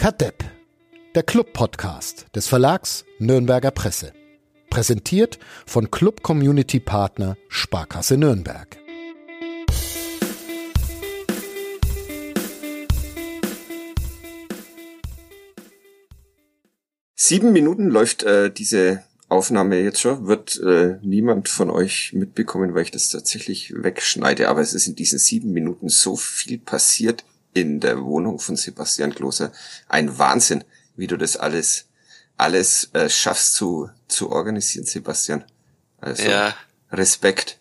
Kadepp, der Club-Podcast des Verlags Nürnberger Presse. Präsentiert von Club Community Partner Sparkasse Nürnberg. Sieben Minuten läuft äh, diese Aufnahme jetzt schon, wird äh, niemand von euch mitbekommen, weil ich das tatsächlich wegschneide. Aber es ist in diesen sieben Minuten so viel passiert in der Wohnung von Sebastian Kloser. Ein Wahnsinn, wie du das alles alles äh, schaffst zu zu organisieren, Sebastian. Also ja. Respekt.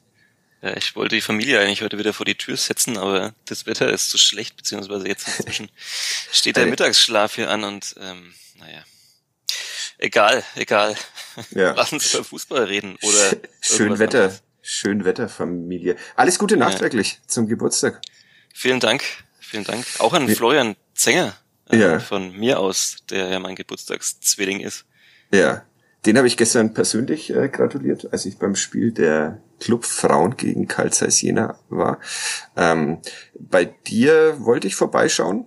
Ja, ich wollte die Familie eigentlich heute wieder vor die Tür setzen, aber das Wetter ist zu schlecht, beziehungsweise jetzt inzwischen steht der Mittagsschlaf hier an und ähm, naja. Egal, egal. Ja. Lass uns über Fußball reden oder schön Wetter, anderes. schön Wetter, Familie. Alles Gute nachträglich ja. zum Geburtstag. Vielen Dank, vielen Dank. Auch an Florian Zenger äh, ja. von mir aus, der ja mein Geburtstagszwilling ist. Ja, den habe ich gestern persönlich äh, gratuliert, als ich beim Spiel der Club Frauen gegen Karl Zeiss Jena war. Ähm, bei dir wollte ich vorbeischauen,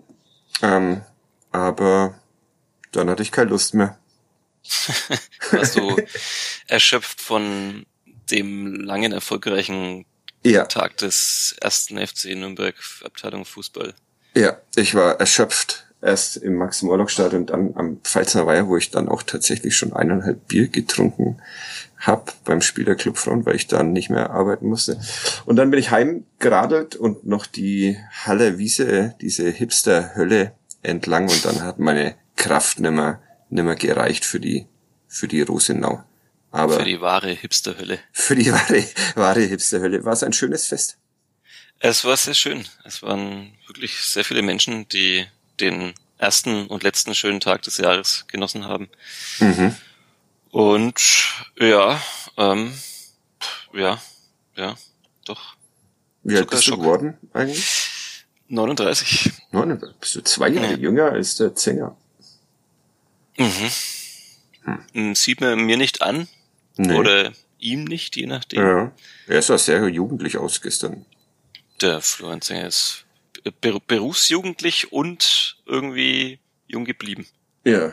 ähm, aber dann hatte ich keine Lust mehr. Warst du erschöpft von dem langen, erfolgreichen ja. Tag des ersten FC Nürnberg Abteilung Fußball? Ja, ich war erschöpft. Erst im Max-Morlock-Stadion und dann am Pfalzner Weiher, wo ich dann auch tatsächlich schon eineinhalb Bier getrunken hab beim Spiel der Clubfront, weil ich dann nicht mehr arbeiten musste. Und dann bin ich heimgeradelt und noch die Halle Wiese, diese Hipster-Hölle entlang und dann hat meine Kraft nimmer nimmer gereicht für die, für die Rosenau. Aber für die wahre Hipsterhölle. Für die wahre, wahre Hipsterhölle. War es ein schönes Fest? Es war sehr schön. Es waren wirklich sehr viele Menschen, die den ersten und letzten schönen Tag des Jahres genossen haben. Mhm. Und ja, ähm, ja, ja, doch. Wie alt bist du geworden eigentlich? 39. 39. Bist du zwei Jahre ja. jünger als der Zänger? Mhm. Hm. Sieht man mir nicht an. Nee. Oder ihm nicht, je nachdem. Ja. Er sah sehr jugendlich aus gestern. Der Florian Sänger ist ber berufsjugendlich und irgendwie jung geblieben. Ja.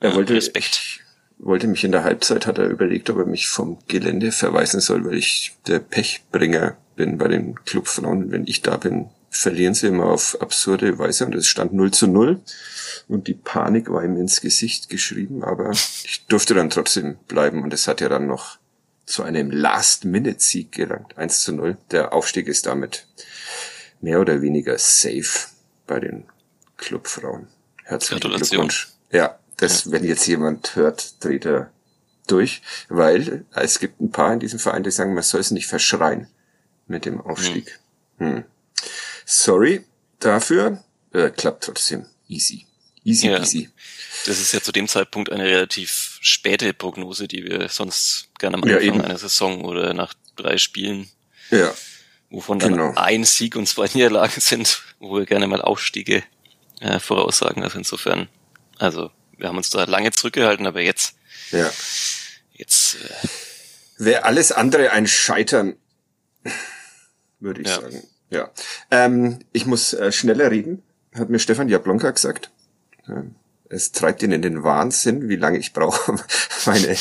Er wollte, Respekt. wollte mich in der Halbzeit, hat er überlegt, ob er mich vom Gelände verweisen soll, weil ich der Pechbringer bin bei den Clubfrauen. Wenn ich da bin, verlieren sie immer auf absurde Weise und es stand 0 zu 0 und die Panik war ihm ins Gesicht geschrieben, aber ich durfte dann trotzdem bleiben und es hat ja dann noch zu einem Last-Minute-Sieg gelangt, 1 zu 0. Der Aufstieg ist damit mehr oder weniger safe bei den Clubfrauen. Herzlichen Glückwunsch. Ja, das, ja. wenn jetzt jemand hört, dreht er durch, weil es gibt ein paar in diesem Verein, die sagen, man soll es nicht verschreien mit dem Aufstieg. Hm. Hm. Sorry dafür. Äh, klappt trotzdem. Easy. Easy ja, peasy. Das ist ja zu dem Zeitpunkt eine relativ späte Prognose, die wir sonst gerne am Anfang ja, einer Saison oder nach drei Spielen, ja, wovon dann genau. ein Sieg und zwei Niederlagen sind, wo wir gerne mal Aufstiege äh, voraussagen. Also insofern, also wir haben uns da lange zurückgehalten, aber jetzt, ja. jetzt äh, wäre alles andere ein Scheitern, würde ich ja. sagen. Ja. Ähm, ich muss äh, schneller reden, hat mir Stefan Jablonka gesagt. Ähm, es treibt ihn in den Wahnsinn, wie lange ich brauche, meine,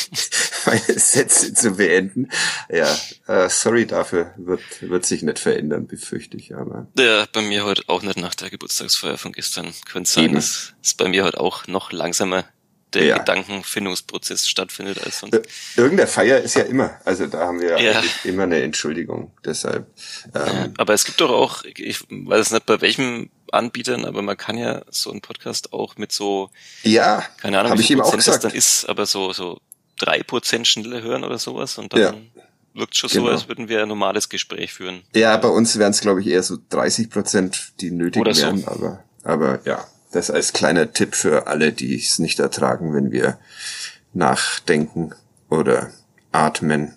meine Sätze zu beenden. Ja, äh, sorry dafür, wird, wird sich nicht verändern, befürchte ich, aber. Ja, bei mir heute auch nicht nach der Geburtstagsfeier von gestern. Könnte sein, dass es bei mir heute auch noch langsamer der ja. Gedankenfindungsprozess stattfindet als sonst. Irgendeine Feier ist ja immer, also da haben wir ja. immer eine Entschuldigung. Deshalb. Ähm, aber es gibt doch auch, ich weiß nicht bei welchem Anbietern, aber man kann ja so einen Podcast auch mit so, ja, keine Ahnung, wie viel Prozent das dann ist, aber so so drei Prozent schneller hören oder sowas und dann ja. wirkt schon genau. so, als würden wir ein normales Gespräch führen. Ja, bei uns wären es glaube ich eher so 30 Prozent, die nötig oder wären, so. aber aber ja. Das als kleiner Tipp für alle, die es nicht ertragen, wenn wir nachdenken oder atmen.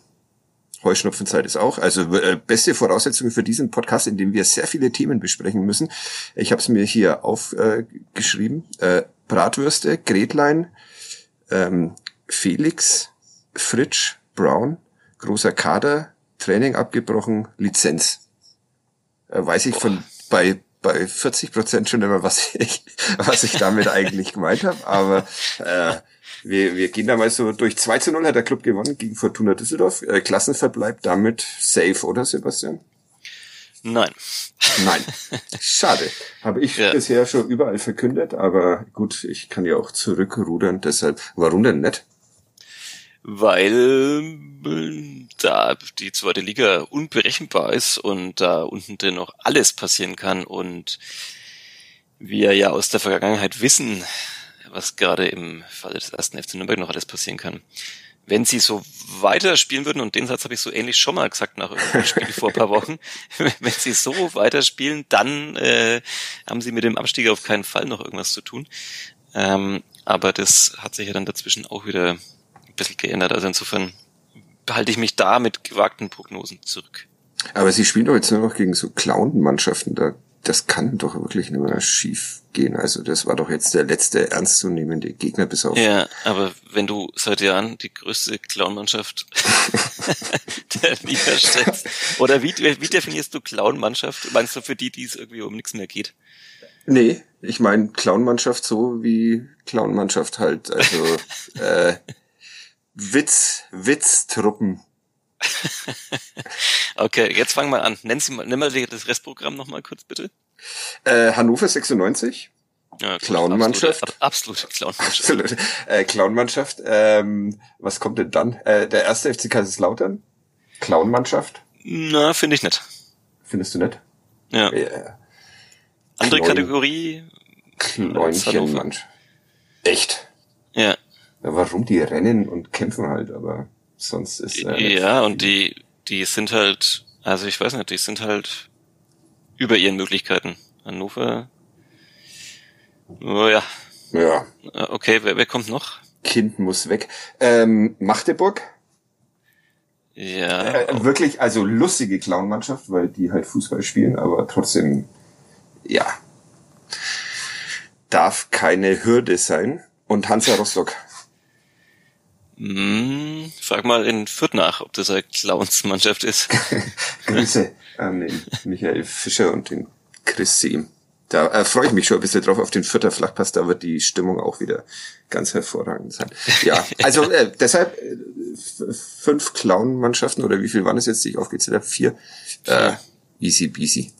Heuschnupfenzeit ist auch. Also äh, beste Voraussetzungen für diesen Podcast, in dem wir sehr viele Themen besprechen müssen. Ich habe es mir hier aufgeschrieben. Äh, äh, Bratwürste, Gretlein, ähm, Felix, Fritsch, Brown, großer Kader, Training abgebrochen, Lizenz. Äh, weiß ich von bei bei 40 Prozent schon immer, was ich, was ich damit eigentlich gemeint habe. Aber äh, wir, wir gehen da mal so durch 2 zu 0 hat der Club gewonnen gegen Fortuna Düsseldorf. Äh, Klassenverbleib damit safe, oder Sebastian? Nein. Nein. Schade. Habe ich ja. bisher schon überall verkündet, aber gut, ich kann ja auch zurückrudern, deshalb. Warum denn nicht? Weil da die zweite Liga unberechenbar ist und da unten drin noch alles passieren kann und wir ja aus der Vergangenheit wissen, was gerade im Fall des ersten FC Nürnberg noch alles passieren kann wenn sie so weiterspielen würden, und den Satz habe ich so ähnlich schon mal gesagt nach irgendeinem Spiel vor ein paar Wochen, wenn sie so weiterspielen, dann äh, haben sie mit dem Abstieg auf keinen Fall noch irgendwas zu tun. Ähm, aber das hat sich ja dann dazwischen auch wieder ein bisschen geändert. Also insofern behalte ich mich da mit gewagten Prognosen zurück. Aber sie spielen doch jetzt nur noch gegen so Clown-Mannschaften. Da das kann doch wirklich nicht mehr schief gehen. Also das war doch jetzt der letzte ernstzunehmende Gegner bis auf. Ja, aber wenn du seit Jahren die größte Clown-Mannschaft der Liga stellst, oder wie, wie definierst du Clown-Mannschaft? Meinst du für die, die es irgendwie um nichts mehr geht? Nee, ich meine Clown-Mannschaft so wie Clown-Mannschaft halt. Also äh, Witz, Witztruppen. okay, jetzt fangen wir an. Nennen Sie mal, nimm mal das Restprogramm nochmal kurz, bitte. Äh, Hannover 96. Ja, Clown-Mannschaft. Absolute, absolute Clown-Mannschaft. Absolute. Äh, Clown-Mannschaft. Ähm, was kommt denn dann? Äh, der erste FC Kaiserslautern? Clown-Mannschaft? Na, finde ich nicht. Findest du nicht? Ja. Äh, Andere Kleun Kategorie? Klonchen-Mannschaft. Echt? Ja. Ja. Warum? Die rennen und kämpfen halt, aber sonst ist äh, ja und die die sind halt also ich weiß nicht die sind halt über ihren Möglichkeiten. Hannover? Oh ja. Ja. Äh, okay wer, wer kommt noch? Kind muss weg. Ähm, Magdeburg? Ja. Äh, wirklich also lustige Clownmannschaft weil die halt Fußball spielen aber trotzdem ja. Darf keine Hürde sein. Und Hansa Rostock hm, frag mal in Fürth nach, ob das eine Clowns-Mannschaft ist. Grüße an den Michael Fischer und den Chris Seem. Da äh, freue ich mich schon ein bisschen drauf auf den Fürther Flachpass, da wird die Stimmung auch wieder ganz hervorragend sein. Ja, also äh, deshalb äh, fünf Clown-Mannschaften oder wie viel waren es jetzt, die ich aufgezählt habe? Vier. Äh, easy peasy.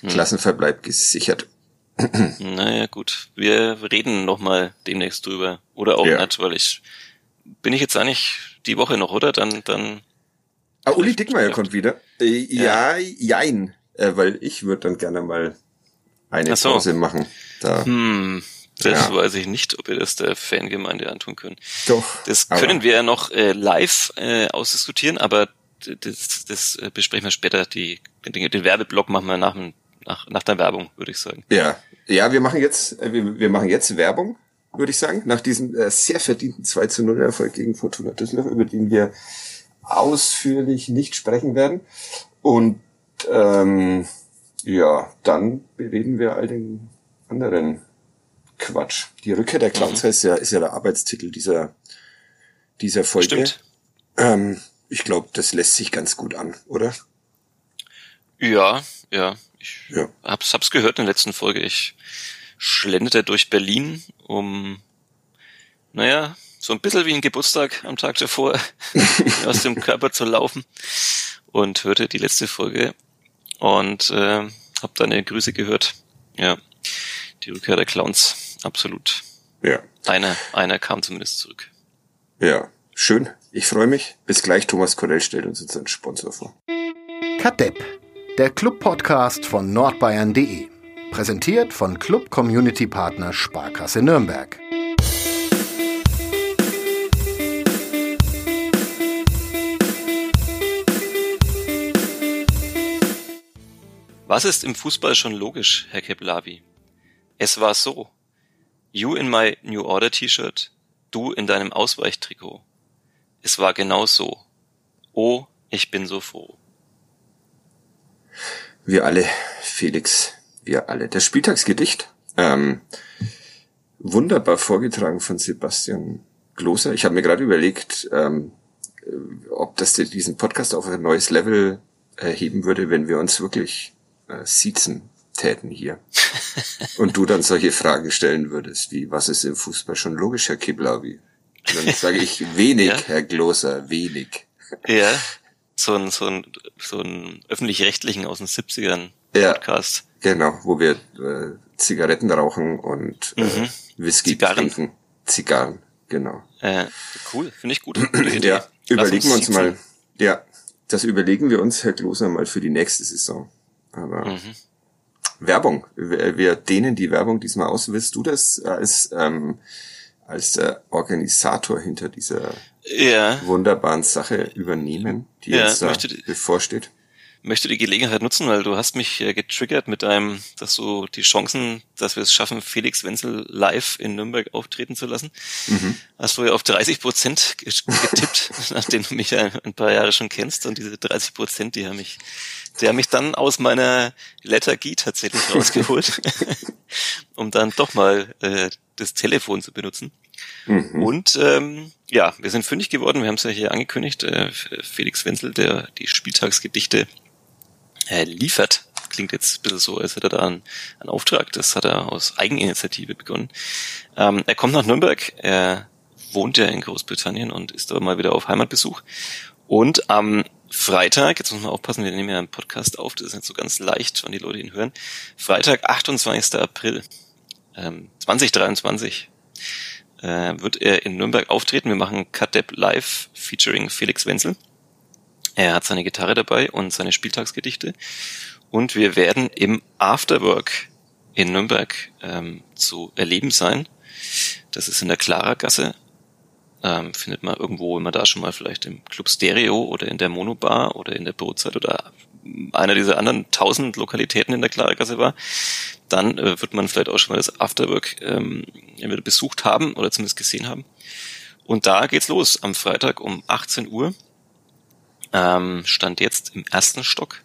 Hm. Klassenverbleib gesichert. Naja, gut. Wir reden nochmal demnächst drüber. Oder auch ja. nicht, weil ich bin ich jetzt eigentlich die Woche noch, oder? Dann, dann. Ah, Uli Dickmeyer kommt wieder. Äh, ja, ja, jein. Äh, weil ich würde dann gerne mal eine so. Pause machen. Da. Hm, das ja. weiß ich nicht, ob wir das der Fangemeinde antun können. Doch. Das können wir ja noch äh, live äh, ausdiskutieren, aber das, das äh, besprechen wir später. Die, den, den Werbeblock machen wir nach, nach, nach der Werbung, würde ich sagen. Ja. Ja, wir machen jetzt, äh, wir, wir machen jetzt Werbung würde ich sagen, nach diesem äh, sehr verdienten 2 zu 0 Erfolg gegen Fortuna Düsseldorf, über den wir ausführlich nicht sprechen werden. Und ähm, ja, dann bereden wir all den anderen Quatsch. Die Rückkehr der Clowns mhm. ist ja, ist ja der Arbeitstitel dieser, dieser Folge. Stimmt. Ähm, ich glaube, das lässt sich ganz gut an, oder? Ja, ja. Ich ja. Hab's, hab's gehört in der letzten Folge. Ich schlenderte durch Berlin, um, naja, so ein bisschen wie ein Geburtstag am Tag davor aus dem Körper zu laufen und hörte die letzte Folge und äh, habe deine Grüße gehört. Ja, die Rückkehr der Clowns, absolut. Ja. Einer, einer kam zumindest zurück. Ja, schön. Ich freue mich. Bis gleich. Thomas Corell stellt uns jetzt einen Sponsor vor. Kadepp, der Club-Podcast von nordbayern.de. Präsentiert von Club Community Partner Sparkasse Nürnberg. Was ist im Fußball schon logisch, Herr Keplavi? Es war so. You in my New Order T-Shirt, du in deinem Ausweichtrikot. Es war genau so. Oh, ich bin so froh. Wir alle, Felix, wir alle. Das Spieltagsgedicht, ähm, wunderbar vorgetragen von Sebastian Gloser. Ich habe mir gerade überlegt, ähm, ob das diesen Podcast auf ein neues Level erheben würde, wenn wir uns wirklich äh, siezen. täten hier. Und du dann solche Fragen stellen würdest, wie, was ist im Fußball schon logisch, Herr Kiblavi? dann sage ich, wenig, ja? Herr Gloser, wenig. Ja, so ein, so ein, so ein öffentlich-rechtlichen aus den 70ern Podcast. Ja, genau, wo wir äh, Zigaretten rauchen und äh, mhm. Whisky Zigarren. trinken. Zigarren, genau. Äh, cool, finde ich gut. ja, überlegen wir uns mal, ja, das überlegen wir uns, Herr Gloser, mal für die nächste Saison. Aber mhm. Werbung, wir, wir dehnen die Werbung diesmal aus. Willst du das als ähm, als der Organisator hinter dieser ja. wunderbaren Sache übernehmen, die ja, jetzt da bevorsteht? Möchte die Gelegenheit nutzen, weil du hast mich äh, getriggert mit deinem, dass du die Chancen, dass wir es schaffen, Felix Wenzel live in Nürnberg auftreten zu lassen, mhm. hast du ja auf 30 Prozent getippt, nachdem du mich ein paar Jahre schon kennst und diese 30 Prozent, die haben mich, die haben mich dann aus meiner Lethargie tatsächlich rausgeholt, um dann doch mal äh, das Telefon zu benutzen. Mhm. Und ähm, ja, wir sind fündig geworden. Wir haben es ja hier angekündigt. Äh, Felix Wenzel, der die Spieltagsgedichte äh, liefert. Klingt jetzt ein bisschen so, als hätte er da einen, einen Auftrag. Das hat er aus Eigeninitiative begonnen. Ähm, er kommt nach Nürnberg. Er wohnt ja in Großbritannien und ist aber mal wieder auf Heimatbesuch. Und am Freitag, jetzt muss man aufpassen, wir nehmen ja einen Podcast auf, das ist nicht so ganz leicht, wann die Leute ihn hören. Freitag, 28. April ähm, 2023 äh, wird er in Nürnberg auftreten. Wir machen Cut Live featuring Felix Wenzel. Er hat seine Gitarre dabei und seine Spieltagsgedichte. Und wir werden im Afterwork in Nürnberg ähm, zu erleben sein. Das ist in der Clara-Gasse. Ähm, findet man irgendwo, wenn man da schon mal vielleicht im Club Stereo oder in der Monobar oder in der Brotzeit oder einer dieser anderen tausend Lokalitäten in der Klargasse war, dann äh, wird man vielleicht auch schon mal das Afterwork ähm, besucht haben oder zumindest gesehen haben. Und da geht's los am Freitag um 18 Uhr. Ähm, stand jetzt im ersten Stock.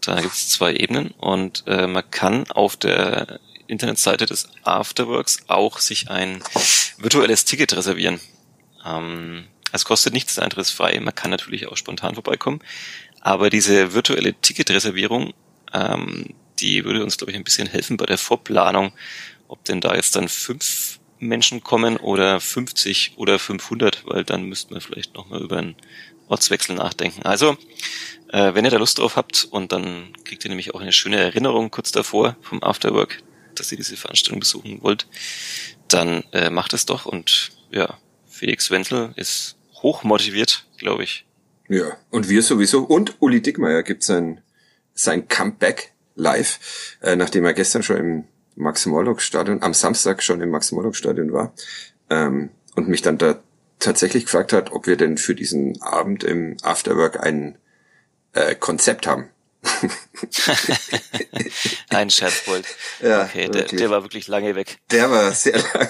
Da gibt's zwei Ebenen und äh, man kann auf der Internetseite des Afterworks auch sich ein virtuelles Ticket reservieren. Ähm, es kostet nichts, der Eintritt ist frei. Man kann natürlich auch spontan vorbeikommen. Aber diese virtuelle Ticketreservierung, ähm, die würde uns, glaube ich, ein bisschen helfen bei der Vorplanung, ob denn da jetzt dann fünf Menschen kommen oder 50 oder 500, weil dann müssten wir vielleicht nochmal über einen Ortswechsel nachdenken. Also, äh, wenn ihr da Lust drauf habt und dann kriegt ihr nämlich auch eine schöne Erinnerung kurz davor vom Afterwork, dass ihr diese Veranstaltung besuchen wollt, dann äh, macht es doch und ja, Felix Wenzel ist hoch motiviert, glaube ich. Ja, und wir sowieso. Und Uli Dickmeier gibt sein, sein Comeback live, äh, nachdem er gestern schon im Max-Morlock-Stadion, am Samstag schon im Max-Morlock-Stadion war ähm, und mich dann da tatsächlich gefragt hat, ob wir denn für diesen Abend im Afterwork ein äh, Konzept haben. ein Scherzbold. Ja, okay, der, der, war wirklich lange weg. Der war sehr lang,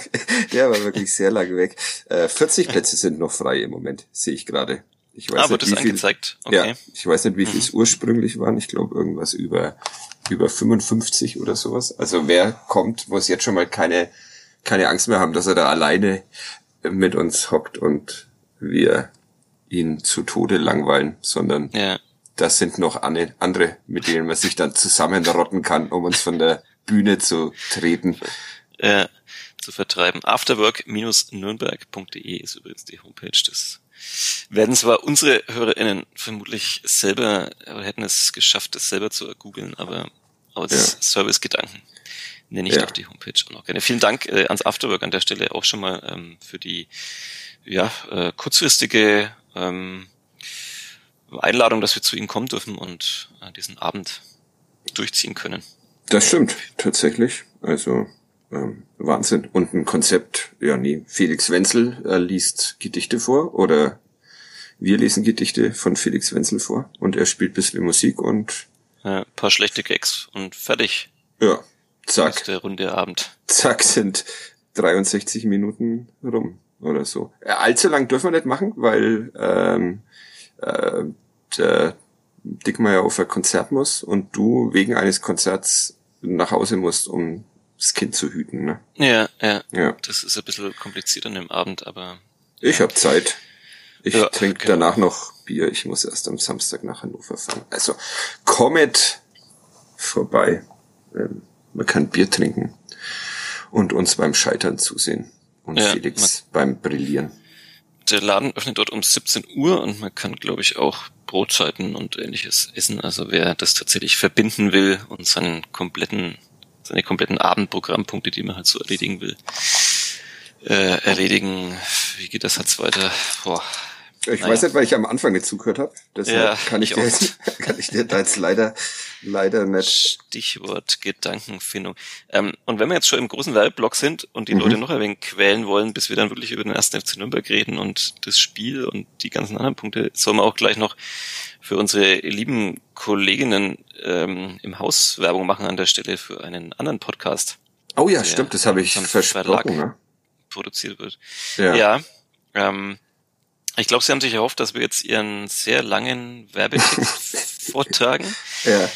der war wirklich sehr lange weg. Äh, 40 Plätze sind noch frei im Moment, sehe ich gerade. Ich weiß ah, nicht, wie viel, Okay. Ja, ich weiß nicht, wie viel es mhm. ursprünglich waren. Ich glaube, irgendwas über, über 55 oder sowas. Also wer kommt, muss jetzt schon mal keine, keine Angst mehr haben, dass er da alleine mit uns hockt und wir ihn zu Tode langweilen, sondern ja. das sind noch andere, mit denen man sich dann zusammenrotten kann, um uns von der Bühne zu treten. Ja, zu vertreiben. Afterwork-nürnberg.de ist übrigens die Homepage des werden zwar unsere HörerInnen vermutlich selber, oder hätten es geschafft, es selber zu googeln, aber aus ja. Servicegedanken nenne ich ja. doch die Homepage auch noch gerne. Vielen Dank äh, ans Afterwork an der Stelle auch schon mal ähm, für die ja, äh, kurzfristige ähm, Einladung, dass wir zu Ihnen kommen dürfen und äh, diesen Abend durchziehen können. Das stimmt, tatsächlich. Also ähm, Wahnsinn. Und ein Konzept, ja nee, Felix Wenzel äh, liest Gedichte vor oder wir lesen Gedichte von Felix Wenzel vor und er spielt bisschen Musik und ja, paar schlechte Gags und fertig. Ja, zack. Ist der runde Abend. Zack sind 63 Minuten rum oder so. Äh, allzu lang dürfen wir nicht machen, weil ähm, äh, der Dickmeier auf ein Konzert muss und du wegen eines Konzerts nach Hause musst, um das Kind zu hüten. Ne? Ja, ja, ja. Das ist ein bisschen kompliziert an dem Abend, aber. Ich ja. habe Zeit. Ich ja, trinke genau. danach noch Bier. Ich muss erst am Samstag nach Hannover fahren. Also kommet vorbei. ähm, man kann Bier trinken und uns beim Scheitern zusehen und ja, Felix beim Brillieren. Der Laden öffnet dort um 17 Uhr und man kann, glaube ich, auch Brotzeiten und ähnliches essen. Also wer das tatsächlich verbinden will und seinen kompletten, seine kompletten Abendprogrammpunkte, die man halt so erledigen will, äh, erledigen. Wie geht das jetzt weiter? Boah, ich naja. weiß nicht, weil ich am Anfang nicht zugehört habe. Deshalb ja, kann, ich, dir jetzt, kann ich dir da jetzt leider, leider nicht. Stichwort Gedankenfindung. Ähm, und wenn wir jetzt schon im großen Werbeblock sind und die mhm. Leute noch ein wenig quälen wollen, bis wir dann wirklich über den ersten FC Nürnberg reden und das Spiel und die ganzen anderen Punkte, sollen wir auch gleich noch für unsere lieben Kolleginnen ähm, im Haus Werbung machen an der Stelle für einen anderen Podcast. Oh ja, stimmt, das habe ich versprochen. Ne? Produziert wird. Ja. ja ähm, ich glaube, Sie haben sich erhofft, dass wir jetzt Ihren sehr langen Werbetext vortragen. Ja.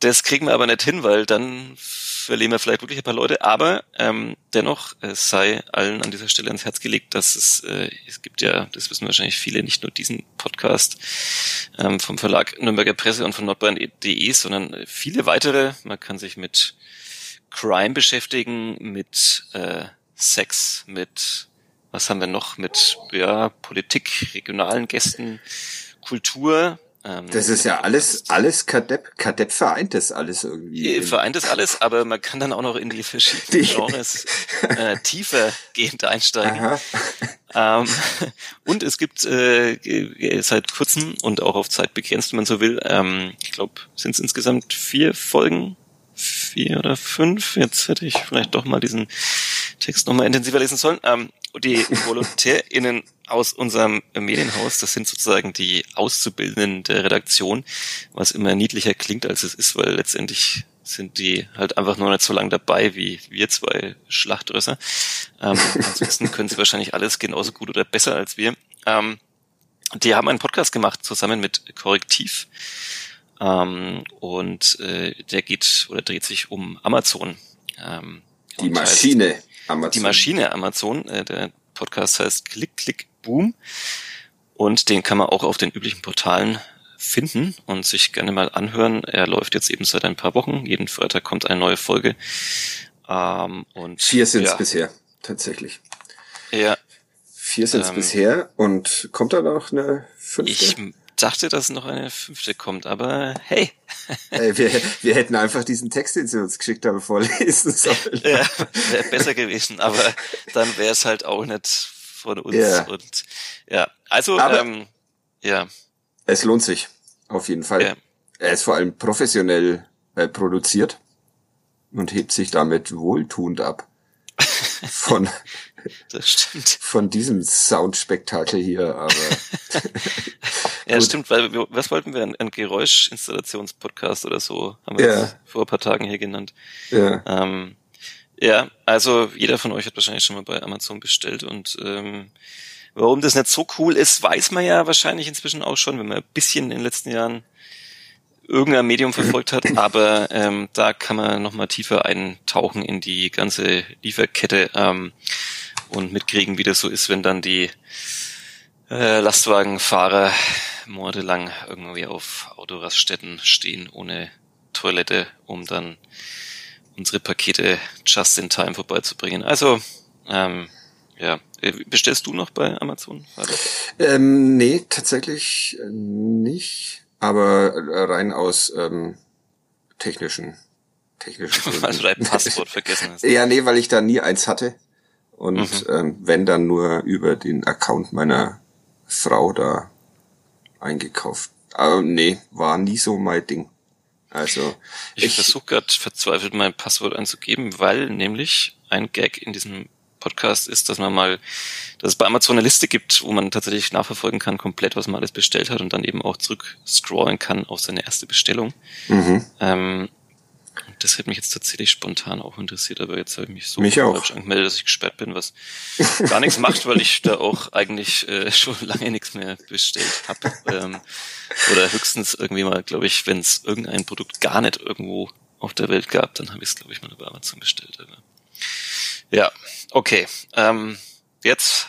Das kriegen wir aber nicht hin, weil dann verlieren wir vielleicht wirklich ein paar Leute. Aber ähm, dennoch es sei allen an dieser Stelle ans Herz gelegt, dass es, äh, es gibt ja, das wissen wahrscheinlich viele, nicht nur diesen Podcast ähm, vom Verlag Nürnberger Presse und von nordbayern.de, sondern viele weitere. Man kann sich mit Crime beschäftigen, mit äh, Sex, mit was haben wir noch mit ja, Politik, regionalen Gästen, Kultur. Ähm, das ist ja alles, alles Kadepp, Kadepp vereint das alles irgendwie. Äh, vereint das alles, aber man kann dann auch noch in die verschiedenen. Genres äh, tiefer gehend einsteigen. Ähm, und es gibt äh, seit kurzem und auch auf Zeit begrenzt, wenn man so will, ähm, ich glaube, sind es insgesamt vier Folgen vier oder fünf. Jetzt hätte ich vielleicht doch mal diesen Text nochmal intensiver lesen sollen. Ähm, die VolontärInnen aus unserem Medienhaus, das sind sozusagen die Auszubildenden der Redaktion, was immer niedlicher klingt, als es ist, weil letztendlich sind die halt einfach nur nicht so lang dabei wie wir zwei Schlachtrösser. Ähm, ansonsten können sie wahrscheinlich alles genauso gut oder besser als wir. Ähm, die haben einen Podcast gemacht zusammen mit Korrektiv. Ähm, und äh, der geht oder dreht sich um Amazon. Ähm, die Maschine heißt, Amazon. Die Maschine Amazon. Äh, der Podcast heißt Klick, Klick, Boom. Und den kann man auch auf den üblichen Portalen finden und sich gerne mal anhören. Er läuft jetzt eben seit ein paar Wochen. Jeden Freitag kommt eine neue Folge. Ähm, und Vier sind es ja. bisher, tatsächlich. Ja. Vier sind es ähm, bisher. Und kommt da noch eine fünfte? Ich dachte, dass noch eine fünfte kommt, aber hey. hey wir, wir hätten einfach diesen Text, den sie uns geschickt haben, vorlesen sollen. ja, wäre besser gewesen, aber dann wäre es halt auch nicht von uns. Ja. Und ja, also aber ähm, ja. Es lohnt sich, auf jeden Fall. Ja. Er ist vor allem professionell äh, produziert und hebt sich damit wohltuend ab. Von, das stimmt. Von diesem Soundspektakel hier, aber. ja, stimmt, weil wir, was wollten wir? Ein, ein Geräuschinstallationspodcast oder so, haben wir ja. vor ein paar Tagen hier genannt. Ja. Ähm, ja, also jeder von euch hat wahrscheinlich schon mal bei Amazon bestellt und ähm, warum das nicht so cool ist, weiß man ja wahrscheinlich inzwischen auch schon, wenn man ein bisschen in den letzten Jahren irgendein Medium verfolgt hat, aber ähm, da kann man nochmal tiefer eintauchen in die ganze Lieferkette. Ähm, und mitkriegen, wie das so ist, wenn dann die äh, Lastwagenfahrer monatelang irgendwie auf Autoraststätten stehen ohne Toilette, um dann unsere Pakete just in time vorbeizubringen. Also, ähm, ja. Äh, bestellst du noch bei Amazon? Ähm, nee, tatsächlich nicht. Aber rein aus ähm, technischen technischen Gründen. Weil du dein Passwort vergessen hast. Ja, nee, weil ich da nie eins hatte und mhm. ähm, wenn dann nur über den Account meiner Frau da eingekauft. Aber nee, war nie so mein Ding. Also ich, ich versuche gerade verzweifelt mein Passwort einzugeben, weil nämlich ein Gag in diesem Podcast ist, dass man mal, dass es bei Amazon eine Liste gibt, wo man tatsächlich nachverfolgen kann, komplett, was man alles bestellt hat und dann eben auch zurück scrollen kann auf seine erste Bestellung. Mhm. Ähm, das hätte mich jetzt tatsächlich spontan auch interessiert, aber jetzt habe ich mich so mich auch. angemeldet, dass ich gesperrt bin, was gar nichts macht, weil ich da auch eigentlich äh, schon lange nichts mehr bestellt habe. Ähm, oder höchstens irgendwie mal, glaube ich, wenn es irgendein Produkt gar nicht irgendwo auf der Welt gab, dann habe ich es, glaube ich, mal über Amazon bestellt. Aber ja, okay. Ähm, jetzt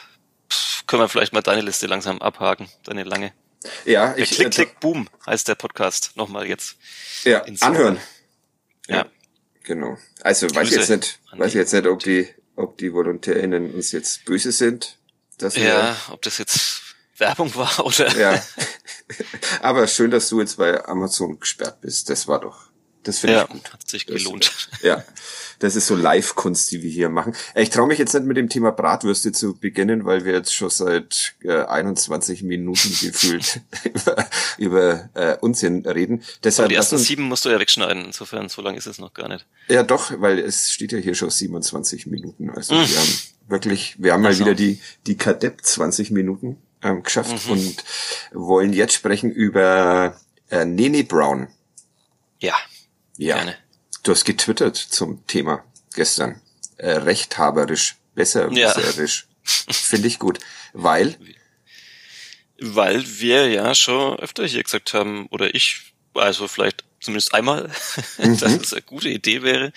können wir vielleicht mal deine Liste langsam abhaken, deine lange. Ja, ich. Klick, Klick, Boom heißt der Podcast. Nochmal jetzt. Ja, anhören. Ja. Genau. Also weiß ich jetzt nicht, weiß ich jetzt nicht, ob die, ob die VolontärInnen uns jetzt böse sind. Dass ja, ob das jetzt Werbung war oder. Ja. Aber schön, dass du jetzt bei Amazon gesperrt bist. Das war doch das finde ja, ich gut. Hat sich gelohnt. Das, ja, das ist so Live-Kunst, die wir hier machen. Ich traue mich jetzt nicht mit dem Thema Bratwürste zu beginnen, weil wir jetzt schon seit äh, 21 Minuten gefühlt über, über äh, Unsinn reden. Deshalb Aber die ersten sieben musst du ja wegschneiden. Insofern, so lange ist es noch gar nicht. Ja, doch, weil es steht ja hier schon 27 Minuten. Also mm. wir haben wirklich, wir haben mal also. wieder die, die Kadepp 20 Minuten ähm, geschafft mhm. und wollen jetzt sprechen über äh, Nene Brown. Ja. Ja. Gerne. Du hast getwittert zum Thema gestern. Äh, rechthaberisch, besserwisserisch. Ja. Finde ich gut. Weil? Weil wir ja schon öfter hier gesagt haben, oder ich, also vielleicht zumindest einmal, mhm. dass es eine gute Idee wäre,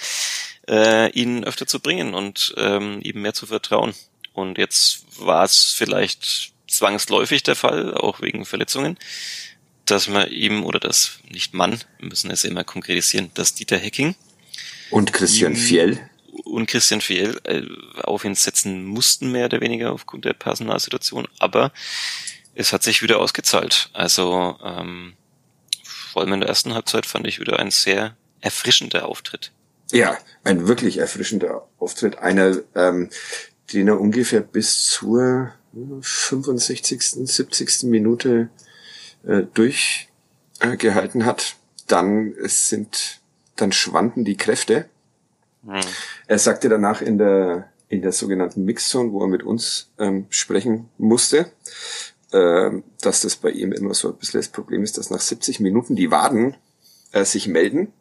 äh, ihn öfter zu bringen und ähm, ihm mehr zu vertrauen. Und jetzt war es vielleicht zwangsläufig der Fall, auch wegen Verletzungen dass man ihm, oder das nicht Mann, wir müssen es immer konkretisieren, dass Dieter Hecking und Christian Fiel und Christian Fiel äh, auf ihn setzen mussten, mehr oder weniger aufgrund der Personalsituation, aber es hat sich wieder ausgezahlt. Also ähm, vor allem in der ersten Halbzeit fand ich wieder ein sehr erfrischender Auftritt. Ja, ein wirklich erfrischender Auftritt. Einer, ähm, den er ungefähr bis zur 65., 70. Minute äh, durchgehalten hat, dann sind, dann schwanden die Kräfte. Mhm. Er sagte danach in der in der sogenannten Mixzone, wo er mit uns ähm, sprechen musste, äh, dass das bei ihm immer so ein bisschen das Problem ist, dass nach 70 Minuten die Waden äh, sich melden,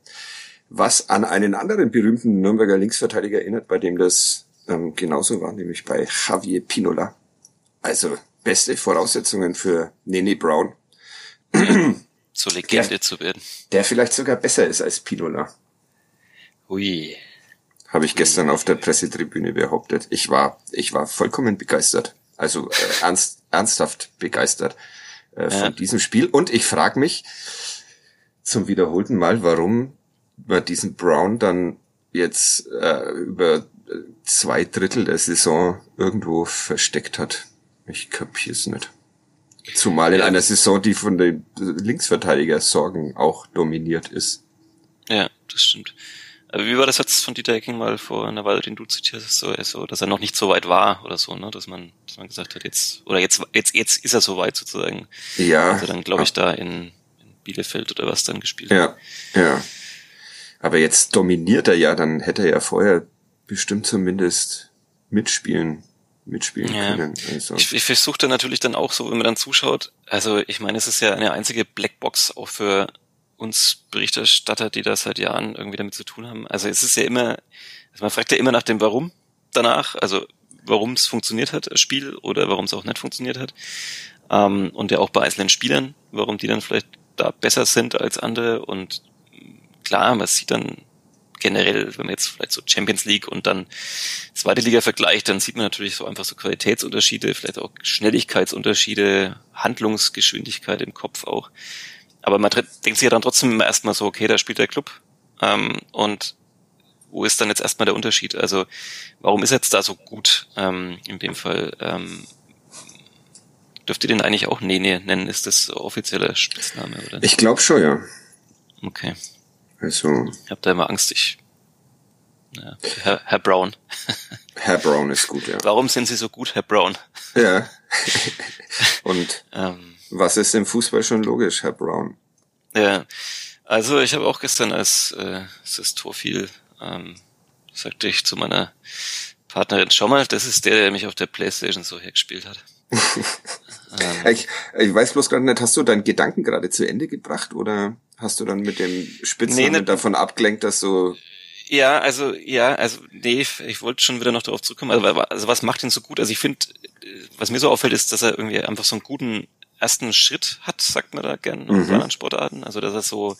was an einen anderen berühmten Nürnberger Linksverteidiger erinnert, bei dem das ähm, genauso war, nämlich bei Javier Pinola. Also beste Voraussetzungen für Nene Brown. zur Legende der, zu werden. Der vielleicht sogar besser ist als Pinola. Ui. Habe ich gestern auf der Pressetribüne behauptet. Ich war, ich war vollkommen begeistert. Also äh, ernst, ernsthaft begeistert äh, von ja. diesem Spiel. Und ich frage mich zum wiederholten Mal, warum man diesen Brown dann jetzt äh, über zwei Drittel der Saison irgendwo versteckt hat. Ich kapier's nicht. Zumal in ja. einer Saison, die von den Linksverteidiger-Sorgen auch dominiert ist. Ja, das stimmt. Aber wie war das jetzt von Dieter Hecking mal vor einer Weile, den du zitierst, so, so, dass er noch nicht so weit war oder so, ne, dass man, dass man gesagt hat, jetzt, oder jetzt, jetzt, jetzt ist er so weit sozusagen. Ja. Er dann, glaube ich, da in, in Bielefeld oder was dann gespielt. Ja, ja. Aber jetzt dominiert er ja, dann hätte er ja vorher bestimmt zumindest mitspielen mitspielen ja. können. Also. Ich, ich versuche dann natürlich dann auch so, wenn man dann zuschaut, also ich meine, es ist ja eine einzige Blackbox auch für uns Berichterstatter, die da seit Jahren irgendwie damit zu tun haben. Also es ist ja immer, also man fragt ja immer nach dem Warum danach, also warum es funktioniert hat, das Spiel, oder warum es auch nicht funktioniert hat. Ähm, und ja auch bei einzelnen Spielern, warum die dann vielleicht da besser sind als andere. Und klar, man sieht dann generell, wenn man jetzt vielleicht so Champions League und dann zweite Liga vergleicht, dann sieht man natürlich so einfach so Qualitätsunterschiede, vielleicht auch Schnelligkeitsunterschiede, Handlungsgeschwindigkeit im Kopf auch. Aber man denkt sich ja dann trotzdem immer erstmal so, okay, da spielt der Club. Ähm, und wo ist dann jetzt erstmal der Unterschied? Also warum ist er jetzt da so gut ähm, in dem Fall? Ähm, dürft ihr den eigentlich auch Nene nennen? Ist das offizieller Spitzname? Oder? Ich glaube schon, ja. Okay. Also. Ich habe da immer Angst, ich. Ja, Herr, Herr Brown. Herr Brown ist gut, ja. Warum sind Sie so gut, Herr Brown? Ja. Und ähm, was ist im Fußball schon logisch, Herr Brown? Ja, also ich habe auch gestern, als äh, das Tor fiel, ähm, sagte ich zu meiner Partnerin, schau mal, das ist der, der mich auf der Playstation so hergespielt hat. ähm, ich, ich weiß bloß gerade nicht, hast du deinen Gedanken gerade zu Ende gebracht oder Hast du dann mit dem Spitznamen nee, davon abgelenkt, dass du ja, also ja, also nee, ich wollte schon wieder noch darauf zurückkommen. Also, also was macht ihn so gut? Also ich finde, was mir so auffällt, ist, dass er irgendwie einfach so einen guten ersten Schritt hat, sagt man da gern mhm. anderen Sportarten. Also dass er so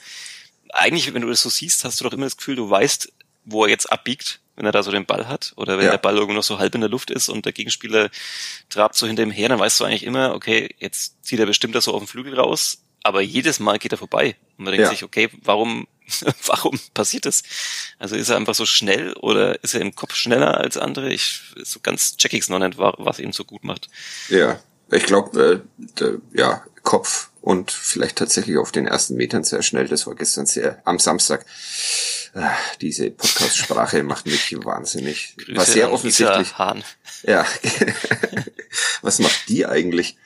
eigentlich, wenn du das so siehst, hast du doch immer das Gefühl, du weißt, wo er jetzt abbiegt, wenn er da so den Ball hat oder wenn ja. der Ball irgendwo noch so halb in der Luft ist und der Gegenspieler trabt so hinter ihm her, dann weißt du eigentlich immer, okay, jetzt zieht er bestimmt da so auf den Flügel raus, aber jedes Mal geht er vorbei. Und man denkt ja. sich, okay, warum, warum passiert das? Also ist er einfach so schnell oder ist er im Kopf schneller als andere? Ich so ganz check ich's noch nicht, was ihn so gut macht. Ja, ich glaube, äh, ja, Kopf und vielleicht tatsächlich auf den ersten Metern sehr schnell. Das war gestern sehr am Samstag. Äh, diese Podcast-Sprache macht mich wahnsinnig. Grüße war sehr offensichtlich. Hahn. Ja. Was macht die eigentlich?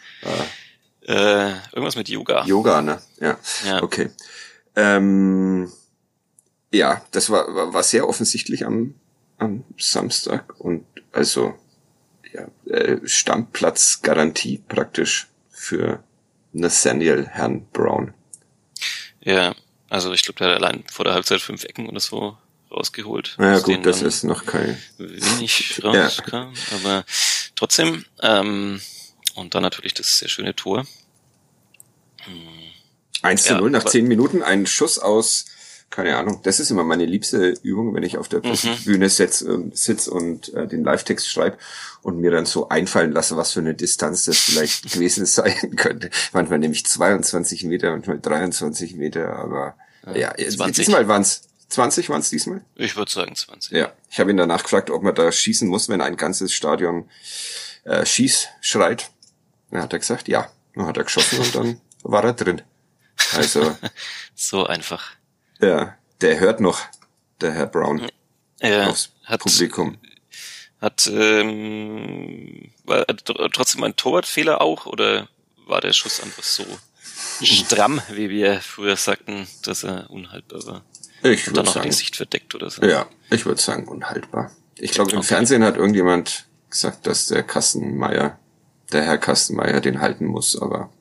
Äh, irgendwas mit Yoga. Yoga, ne? Ja. ja. Okay. Ähm, ja, das war, war, war sehr offensichtlich am, am Samstag und also ja, äh, Stammplatzgarantie praktisch für Nathaniel Herrn Brown. Ja, also ich glaube, der hat allein vor der Halbzeit fünf Ecken oder so rausgeholt. Ja gut, das ist noch kein wenig rauskam, ja. aber trotzdem ähm, und dann natürlich das sehr schöne Tor. 1 zu 0 nach 10 Minuten, ein Schuss aus keine Ahnung, das ist immer meine liebste Übung, wenn ich auf der mhm. Bühne sitz, äh, sitz und äh, den Live-Text schreibe und mir dann so einfallen lasse, was für eine Distanz das vielleicht gewesen sein könnte. Manchmal nämlich 22 Meter, manchmal 23 Meter, aber ja, ja 20. diesmal waren es 20 waren es diesmal? Ich würde sagen 20. Ja, ich habe ihn danach gefragt, ob man da schießen muss, wenn ein ganzes Stadion äh, schieß schreit. Dann hat er gesagt, ja. Dann hat er geschossen und dann war er drin. Also so einfach. Ja, der hört noch, der Herr Brown. Ja, aufs hat, Publikum. Hat, ähm, war trotzdem ein Torwartfehler auch oder war der Schuss einfach so stramm, wie wir früher sagten, dass er unhaltbar war? Ich würde sagen. die Sicht verdeckt oder so. Ja, ich würde sagen unhaltbar. Ich glaube, im okay. Fernsehen hat irgendjemand gesagt, dass der Kastenmeier, der Herr Kastenmeier den halten muss, aber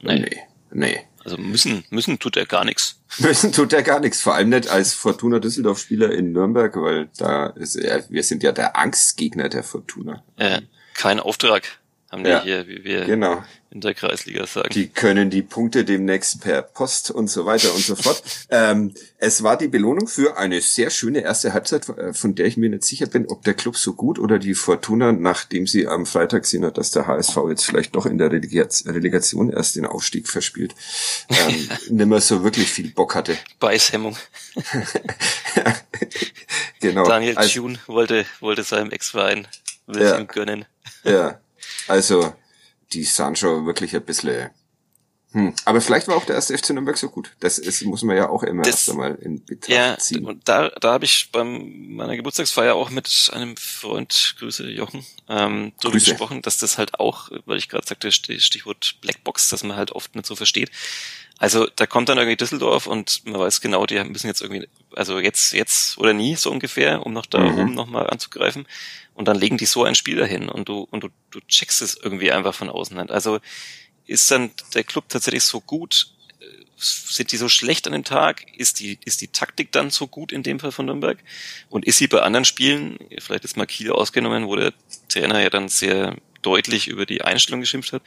nee, nee. nee. Also müssen, müssen tut er gar nichts. Müssen tut er gar nichts, vor allem nicht als Fortuna Düsseldorf Spieler in Nürnberg, weil da ist er, wir sind ja der Angstgegner der Fortuna. Äh, kein Auftrag haben die ja, hier, wie wir genau. in der Kreisliga sagen. Die können die Punkte demnächst per Post und so weiter und so fort. ähm, es war die Belohnung für eine sehr schöne erste Halbzeit, äh, von der ich mir nicht sicher bin, ob der Club so gut oder die Fortuna, nachdem sie am Freitag sehen hat, dass der HSV jetzt vielleicht doch in der Relegation erst den Aufstieg verspielt, ähm, nimmer so wirklich viel Bock hatte. Beißhemmung. genau. Daniel also, Thune wollte, wollte seinem Ex-Verein will ja, ihm gönnen. Ja, also, die sahen schon wirklich ein bisschen. Hm. Aber vielleicht war auch der erste FC Nürnberg so gut. Das ist, muss man ja auch immer das, erst einmal in Betracht ja, ziehen. Und da, da habe ich beim meiner Geburtstagsfeier auch mit einem Freund, Grüße Jochen, ähm, darüber Grüße. gesprochen, dass das halt auch, weil ich gerade sagte, Stichwort Blackbox, dass man halt oft nicht so versteht. Also da kommt dann irgendwie Düsseldorf und man weiß genau, die müssen jetzt irgendwie, also jetzt, jetzt oder nie so ungefähr, um noch da mhm. oben nochmal anzugreifen. Und dann legen die so ein Spiel dahin und du, und du, du checkst es irgendwie einfach von außen nicht. Also ist dann der Club tatsächlich so gut? Sind die so schlecht an dem Tag? Ist die, ist die Taktik dann so gut in dem Fall von Nürnberg? Und ist sie bei anderen Spielen, vielleicht ist mal Kiel ausgenommen, wo der Trainer ja dann sehr deutlich über die Einstellung geschimpft hat,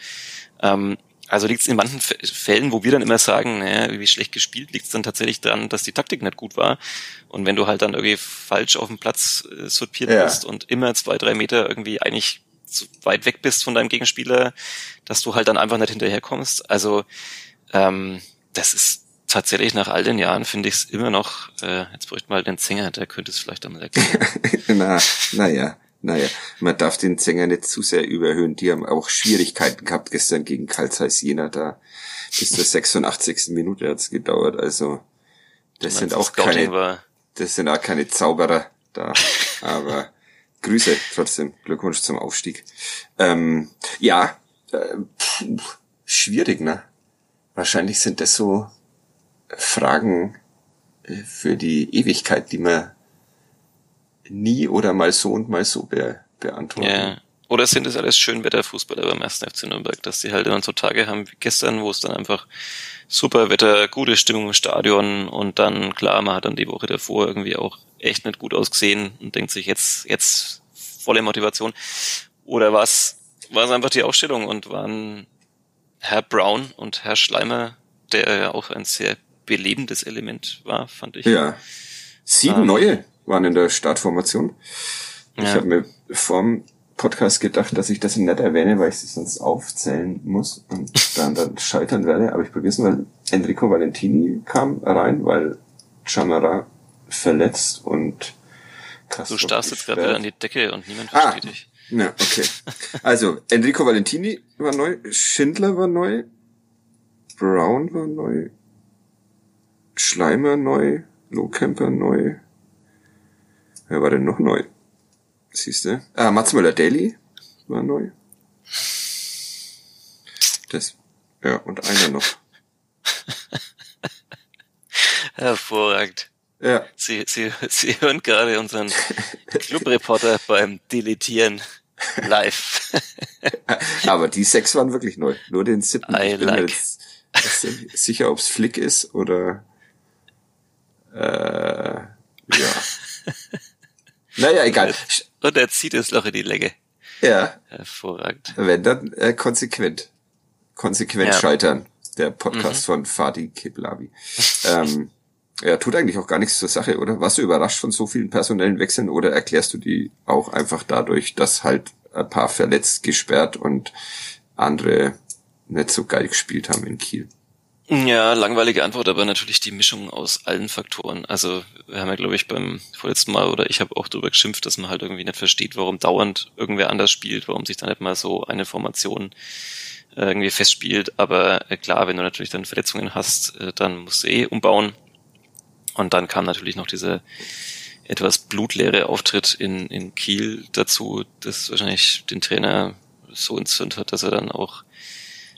ähm, also liegt es in manchen Fällen, wo wir dann immer sagen, naja, wie schlecht gespielt, liegt es dann tatsächlich daran, dass die Taktik nicht gut war. Und wenn du halt dann irgendwie falsch auf dem Platz äh, sortiert ja. bist und immer zwei, drei Meter irgendwie eigentlich zu weit weg bist von deinem Gegenspieler, dass du halt dann einfach nicht hinterherkommst. Also ähm, das ist tatsächlich nach all den Jahren finde ich es immer noch, äh, jetzt bräuchte mal den Zinger, der könnte es vielleicht einmal erklären. na, naja. Naja, man darf den Sänger nicht zu sehr überhöhen. Die haben auch Schwierigkeiten gehabt gestern gegen Karl Zeiss Jena da. Bis zur 86. Minute hat's gedauert. Also, das sind auch keine, war? das sind auch keine Zauberer da. Aber Grüße trotzdem. Glückwunsch zum Aufstieg. Ähm, ja, äh, pff, schwierig, ne? Wahrscheinlich sind das so Fragen äh, für die Ewigkeit, die man nie oder mal so und mal so be beantworten. Ja. Oder sind es alles Schönwetterfußballer beim ersten FC Nürnberg, dass die halt dann so Tage haben wie gestern, wo es dann einfach super Wetter, gute Stimmung im Stadion und dann, klar, man hat dann die Woche davor irgendwie auch echt nicht gut ausgesehen und denkt sich jetzt, jetzt volle Motivation. Oder was, war es einfach die Aufstellung und waren Herr Brown und Herr Schleimer, der ja auch ein sehr belebendes Element war, fand ich. Ja. Sieben ähm, neue waren in der Startformation. Ja. Ich habe mir vorm Podcast gedacht, dass ich das nicht erwähne, weil ich sie sonst aufzählen muss und dann, dann scheitern werde. Aber ich es mal. Enrico Valentini kam rein, weil Chamara verletzt und Castro Du starrst jetzt gerade wieder an die Decke und niemand ah, versteht ah, dich. Ja, okay. Also, Enrico Valentini war neu, Schindler war neu, Brown war neu, Schleimer neu, Lohkemper neu. Wer war denn noch neu? Siehst du? Ah, Mats Möller-Daly war neu. Das, ja, und einer noch. Hervorragend. Ja. Sie, Sie, Sie hören gerade unseren Clubreporter beim Deletieren live. Aber die sechs waren wirklich neu. Nur den siebten. I ich bin like. jetzt sicher, ob es Flick ist oder äh, ja. Naja, egal. Und er zieht das Loch in die Länge. Ja. Hervorragend. Wenn dann äh, konsequent. Konsequent ja. scheitern. Der Podcast mhm. von Fadi Keblavi. ähm, ja, tut eigentlich auch gar nichts zur Sache, oder? Warst du überrascht von so vielen personellen Wechseln oder erklärst du die auch einfach dadurch, dass halt ein paar verletzt, gesperrt und andere nicht so geil gespielt haben in Kiel? Ja, langweilige Antwort, aber natürlich die Mischung aus allen Faktoren. Also wir haben ja, glaube ich, beim vorletzten Mal oder ich habe auch darüber geschimpft, dass man halt irgendwie nicht versteht, warum dauernd irgendwer anders spielt, warum sich da nicht mal so eine Formation äh, irgendwie festspielt. Aber äh, klar, wenn du natürlich dann Verletzungen hast, äh, dann musst du eh umbauen. Und dann kam natürlich noch dieser etwas blutleere Auftritt in, in Kiel dazu, das wahrscheinlich den Trainer so entzündet hat, dass er dann auch,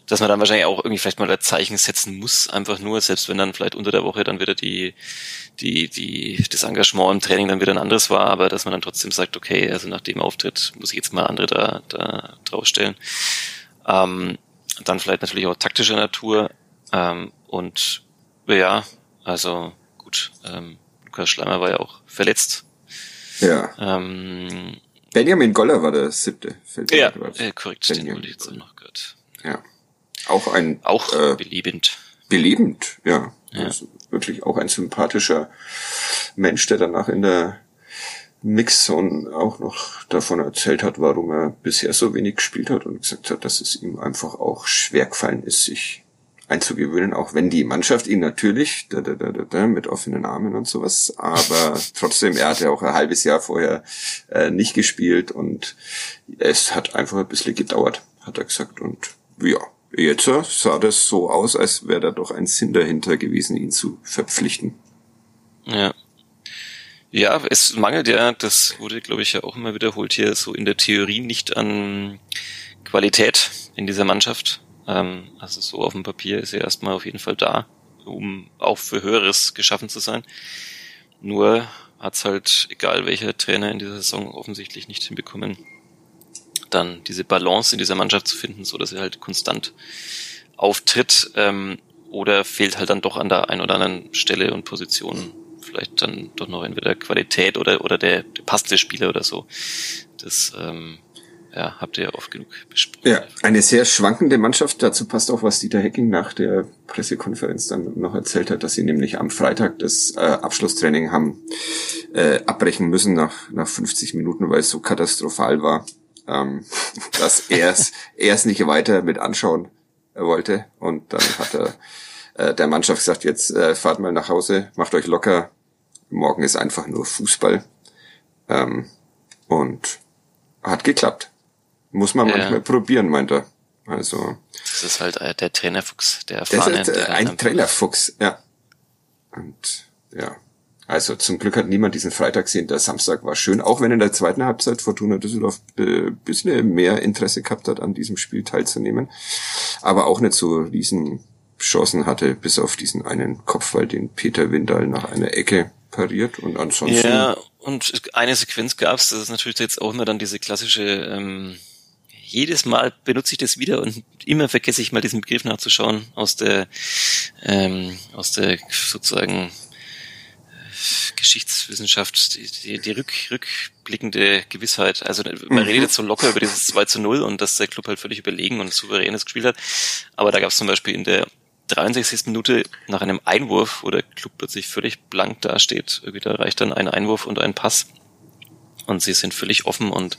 dass man dann wahrscheinlich auch irgendwie vielleicht mal ein Zeichen setzen muss, einfach nur, selbst wenn dann vielleicht unter der Woche dann wieder die, die, die, das Engagement im Training dann wieder ein anderes war, aber dass man dann trotzdem sagt, okay, also nach dem Auftritt muss ich jetzt mal andere da, da draufstellen. Ähm, dann vielleicht natürlich auch taktischer Natur, ähm, und ja, also gut. Ähm, Lukas Schleimer war ja auch verletzt. Ja. Ähm, Benjamin Goller war der siebte. Ja, äh, korrekt. Benjamin den wollte ich jetzt auch noch gehört. Ja. Auch ein... Auch äh, belebend. Belebend, ja. ja. Also wirklich auch ein sympathischer Mensch, der danach in der Mixzone auch noch davon erzählt hat, warum er bisher so wenig gespielt hat und gesagt hat, dass es ihm einfach auch schwer gefallen ist, sich einzugewöhnen, auch wenn die Mannschaft ihn natürlich da, da, da, da, mit offenen Armen und sowas, aber trotzdem, er hatte auch ein halbes Jahr vorher äh, nicht gespielt und es hat einfach ein bisschen gedauert, hat er gesagt. Und ja, jetzt sah das so aus, als wäre da doch ein Sinn dahinter gewesen, ihn zu verpflichten. Ja. Ja, es mangelt ja, das wurde, glaube ich, ja auch immer wiederholt hier, so in der Theorie nicht an Qualität in dieser Mannschaft. Ähm, also so auf dem Papier ist er erstmal auf jeden Fall da, um auch für Höheres geschaffen zu sein. Nur hat's halt, egal welcher Trainer in dieser Saison, offensichtlich nicht hinbekommen, dann diese Balance in dieser Mannschaft zu finden, so dass er halt konstant auftritt, ähm, oder fehlt halt dann doch an der einen oder anderen Stelle und Position vielleicht dann doch noch entweder Qualität oder oder der, der passende Spieler oder so. Das ähm, ja, habt ihr ja oft genug besprochen. Ja, eine sehr schwankende Mannschaft. Dazu passt auch, was Dieter Hecking nach der Pressekonferenz dann noch erzählt hat, dass sie nämlich am Freitag das äh, Abschlusstraining haben äh, abbrechen müssen nach, nach 50 Minuten, weil es so katastrophal war, ähm, dass er es er es nicht weiter mit anschauen wollte. Und dann hat er äh, der Mannschaft gesagt, jetzt äh, fahrt mal nach Hause, macht euch locker. Morgen ist einfach nur Fußball. Ähm, und hat geklappt. Muss man ja. manchmal probieren, meint er. Also. Das ist halt äh, der Trainerfuchs, der erfahrene. Das ist äh, ein Trainerfuchs, ja. Und ja. Also zum Glück hat niemand diesen Freitag gesehen. Der Samstag war schön, auch wenn in der zweiten Halbzeit Fortuna Düsseldorf äh, bisschen mehr Interesse gehabt hat, an diesem Spiel teilzunehmen. Aber auch nicht so riesen Chancen hatte, bis auf diesen einen Kopfball, den Peter Windal nach einer Ecke pariert und ansonsten. Ja, und eine Sequenz gab's, das ist natürlich jetzt auch immer dann diese klassische ähm, jedes Mal benutze ich das wieder und immer vergesse ich mal diesen Begriff nachzuschauen aus der ähm, aus der sozusagen Geschichtswissenschaft, die, die, die rück, rückblickende Gewissheit. Also man mhm. redet jetzt so locker über dieses 2 zu 0 und dass der Club halt völlig überlegen und souveränes gespielt hat. Aber da gab es zum Beispiel in der 63. Minute nach einem Einwurf, wo der Club plötzlich völlig blank dasteht. Irgendwie da reicht dann ein Einwurf und ein Pass. Und sie sind völlig offen und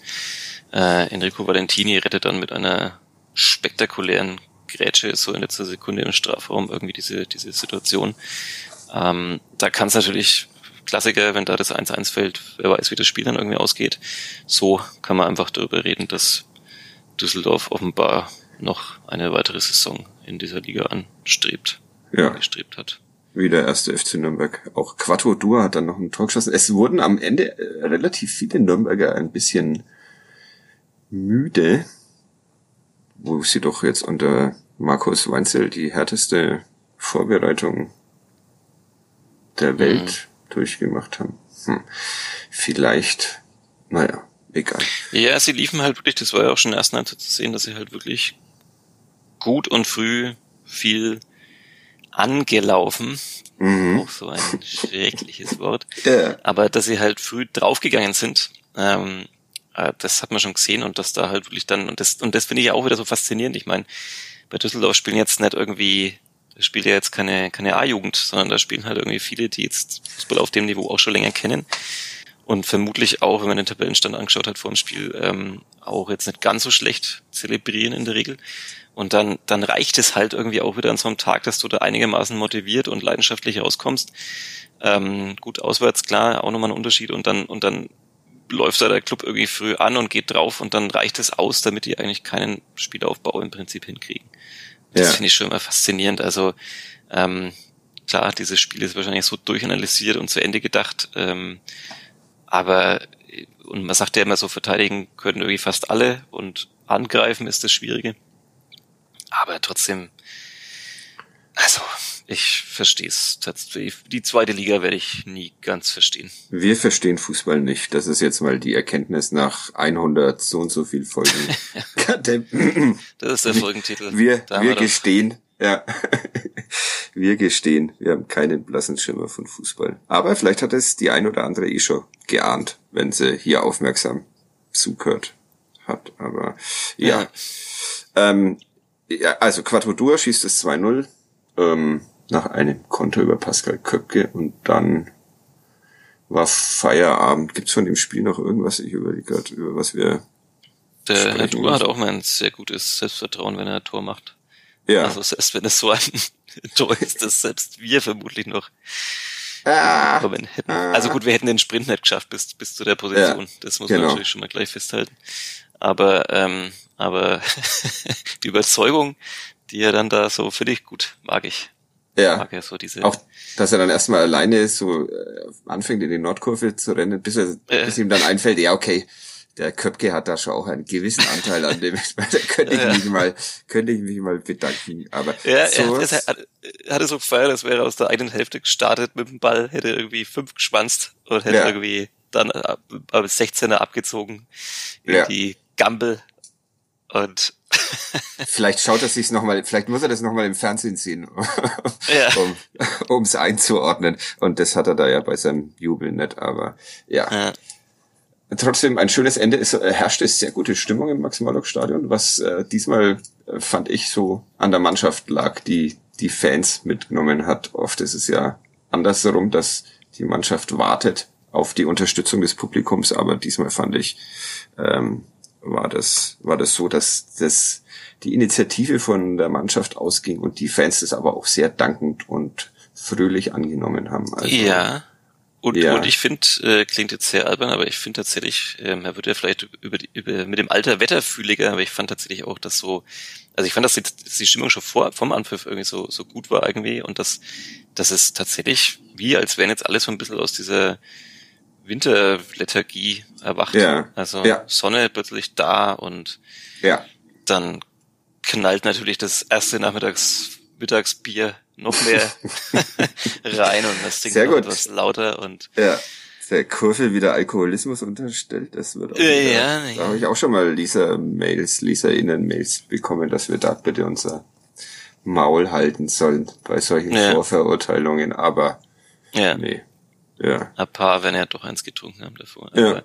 äh, Enrico Valentini rettet dann mit einer spektakulären Grätsche so in letzter Sekunde im Strafraum irgendwie diese, diese Situation. Ähm, da kann es natürlich Klassiker, wenn da das 1-1 fällt, wer weiß, wie das Spiel dann irgendwie ausgeht. So kann man einfach darüber reden, dass Düsseldorf offenbar noch eine weitere Saison in dieser Liga anstrebt. Ja. Gestrebt hat. Wie der erste FC Nürnberg. Auch Quattro Dur hat dann noch ein Tor geschossen. Es wurden am Ende äh, relativ viele Nürnberger ein bisschen müde, wo sie doch jetzt unter Markus Weinzel die härteste Vorbereitung der Welt mhm. Durchgemacht haben. Hm. Vielleicht, naja, egal. Ja, sie liefen halt wirklich, das war ja auch schon in der ersten Halbzeit zu sehen, dass sie halt wirklich gut und früh viel angelaufen. Mhm. Auch so ein schreckliches Wort. Ja. Aber dass sie halt früh draufgegangen sind, ähm, äh, das hat man schon gesehen und dass da halt wirklich dann, und das, und das finde ich ja auch wieder so faszinierend. Ich meine, bei Düsseldorf spielen jetzt nicht irgendwie, da spielt ja jetzt keine, keine A-Jugend, sondern da spielen halt irgendwie viele, die jetzt Fußball auf dem Niveau auch schon länger kennen. Und vermutlich auch, wenn man den Tabellenstand angeschaut hat vor dem Spiel, ähm, auch jetzt nicht ganz so schlecht zelebrieren in der Regel. Und dann, dann reicht es halt irgendwie auch wieder an so einem Tag, dass du da einigermaßen motiviert und leidenschaftlich rauskommst. Ähm, gut, auswärts, klar, auch nochmal ein Unterschied. Und dann, und dann läuft da der Club irgendwie früh an und geht drauf und dann reicht es aus, damit die eigentlich keinen Spielaufbau im Prinzip hinkriegen. Das ja. finde ich schon immer faszinierend. Also ähm, klar, dieses Spiel ist wahrscheinlich so durchanalysiert und zu Ende gedacht, ähm, aber und man sagt ja immer so, verteidigen können irgendwie fast alle und angreifen ist das Schwierige. Aber trotzdem, also ich verstehe es. Die zweite Liga werde ich nie ganz verstehen. Wir verstehen Fußball nicht. Das ist jetzt mal die Erkenntnis nach 100 so und so viel Folgen. das ist der Folgentitel. Wir, wir, wir gestehen, ja. wir gestehen, wir haben keinen blassen Schimmer von Fußball. Aber vielleicht hat es die ein oder andere eh schon geahnt, wenn sie hier aufmerksam zugehört hat. Aber ja. ja. Ähm, ja also Quattro schießt es 2-0. Ähm, nach einem Konto über Pascal Köpke und dann war Feierabend. Gibt's von dem Spiel noch irgendwas? Ich überlege gerade, über was wir. Der Herr Dua hat auch mal ein sehr gutes Selbstvertrauen, wenn er ein Tor macht. Ja. Also selbst wenn es so ein Tor ist, das selbst wir vermutlich noch ah, hätten. Ah. Also gut, wir hätten den Sprint nicht geschafft bis, bis zu der Position. Ja, das muss genau. man natürlich schon mal gleich festhalten. Aber, ähm, aber die Überzeugung, die er dann da so finde ich gut, mag ich. Ja. Mag ja so diese auch, dass er dann erstmal alleine so äh, anfängt in die Nordkurve zu rennen, bis, er, äh. bis ihm dann einfällt, ja, okay, der Köpke hat da schon auch einen gewissen Anteil an dem. da könnte ich ja. mich mal, könnte ich mich mal bedanken. Aber ja, so er, er hatte so gefeiert, als wäre er aus der eigenen Hälfte gestartet mit dem Ball, hätte irgendwie fünf geschwanzt und hätte ja. irgendwie dann ab, ab 16er abgezogen in ja. die Gambel und vielleicht schaut er sich's noch mal, vielleicht muss er das noch mal im Fernsehen sehen, um es einzuordnen. Und das hat er da ja bei seinem Jubel nicht. Aber ja. ja. Trotzdem ein schönes Ende. Es äh, herrschte sehr gute Stimmung im Max-Morlock-Stadion, was äh, diesmal äh, fand ich so an der Mannschaft lag, die die Fans mitgenommen hat. Oft ist es ja andersherum, dass die Mannschaft wartet auf die Unterstützung des Publikums, aber diesmal fand ich, ähm, war das, war das so, dass das die Initiative von der Mannschaft ausging und die Fans das aber auch sehr dankend und fröhlich angenommen haben. Also, ja. Und, ja. und ich finde, äh, klingt jetzt sehr albern, aber ich finde tatsächlich, ähm, er wird ja vielleicht über, die, über mit dem Alter wetterfühliger, aber ich fand tatsächlich auch, dass so, also ich fand, dass die, dass die Stimmung schon vor vom Anpfiff irgendwie so so gut war irgendwie und dass dass es tatsächlich wie als wären jetzt alles so ein bisschen aus dieser Winterlethargie erwacht. Ja. Also ja. Sonne plötzlich da und ja. dann knallt natürlich das erste Nachmittags Mittagsbier noch mehr rein und das Ding noch etwas lauter und ja. Der Kurve wieder Alkoholismus unterstellt, das wird auch wieder, ja, da habe ich auch schon mal Lisa Mails, Lisa innen Mails bekommen, dass wir da bitte unser Maul halten sollen bei solchen ja. Vorverurteilungen, aber ja. nee, ja. Ein paar werden ja doch eins getrunken haben davor. Ja. Aber,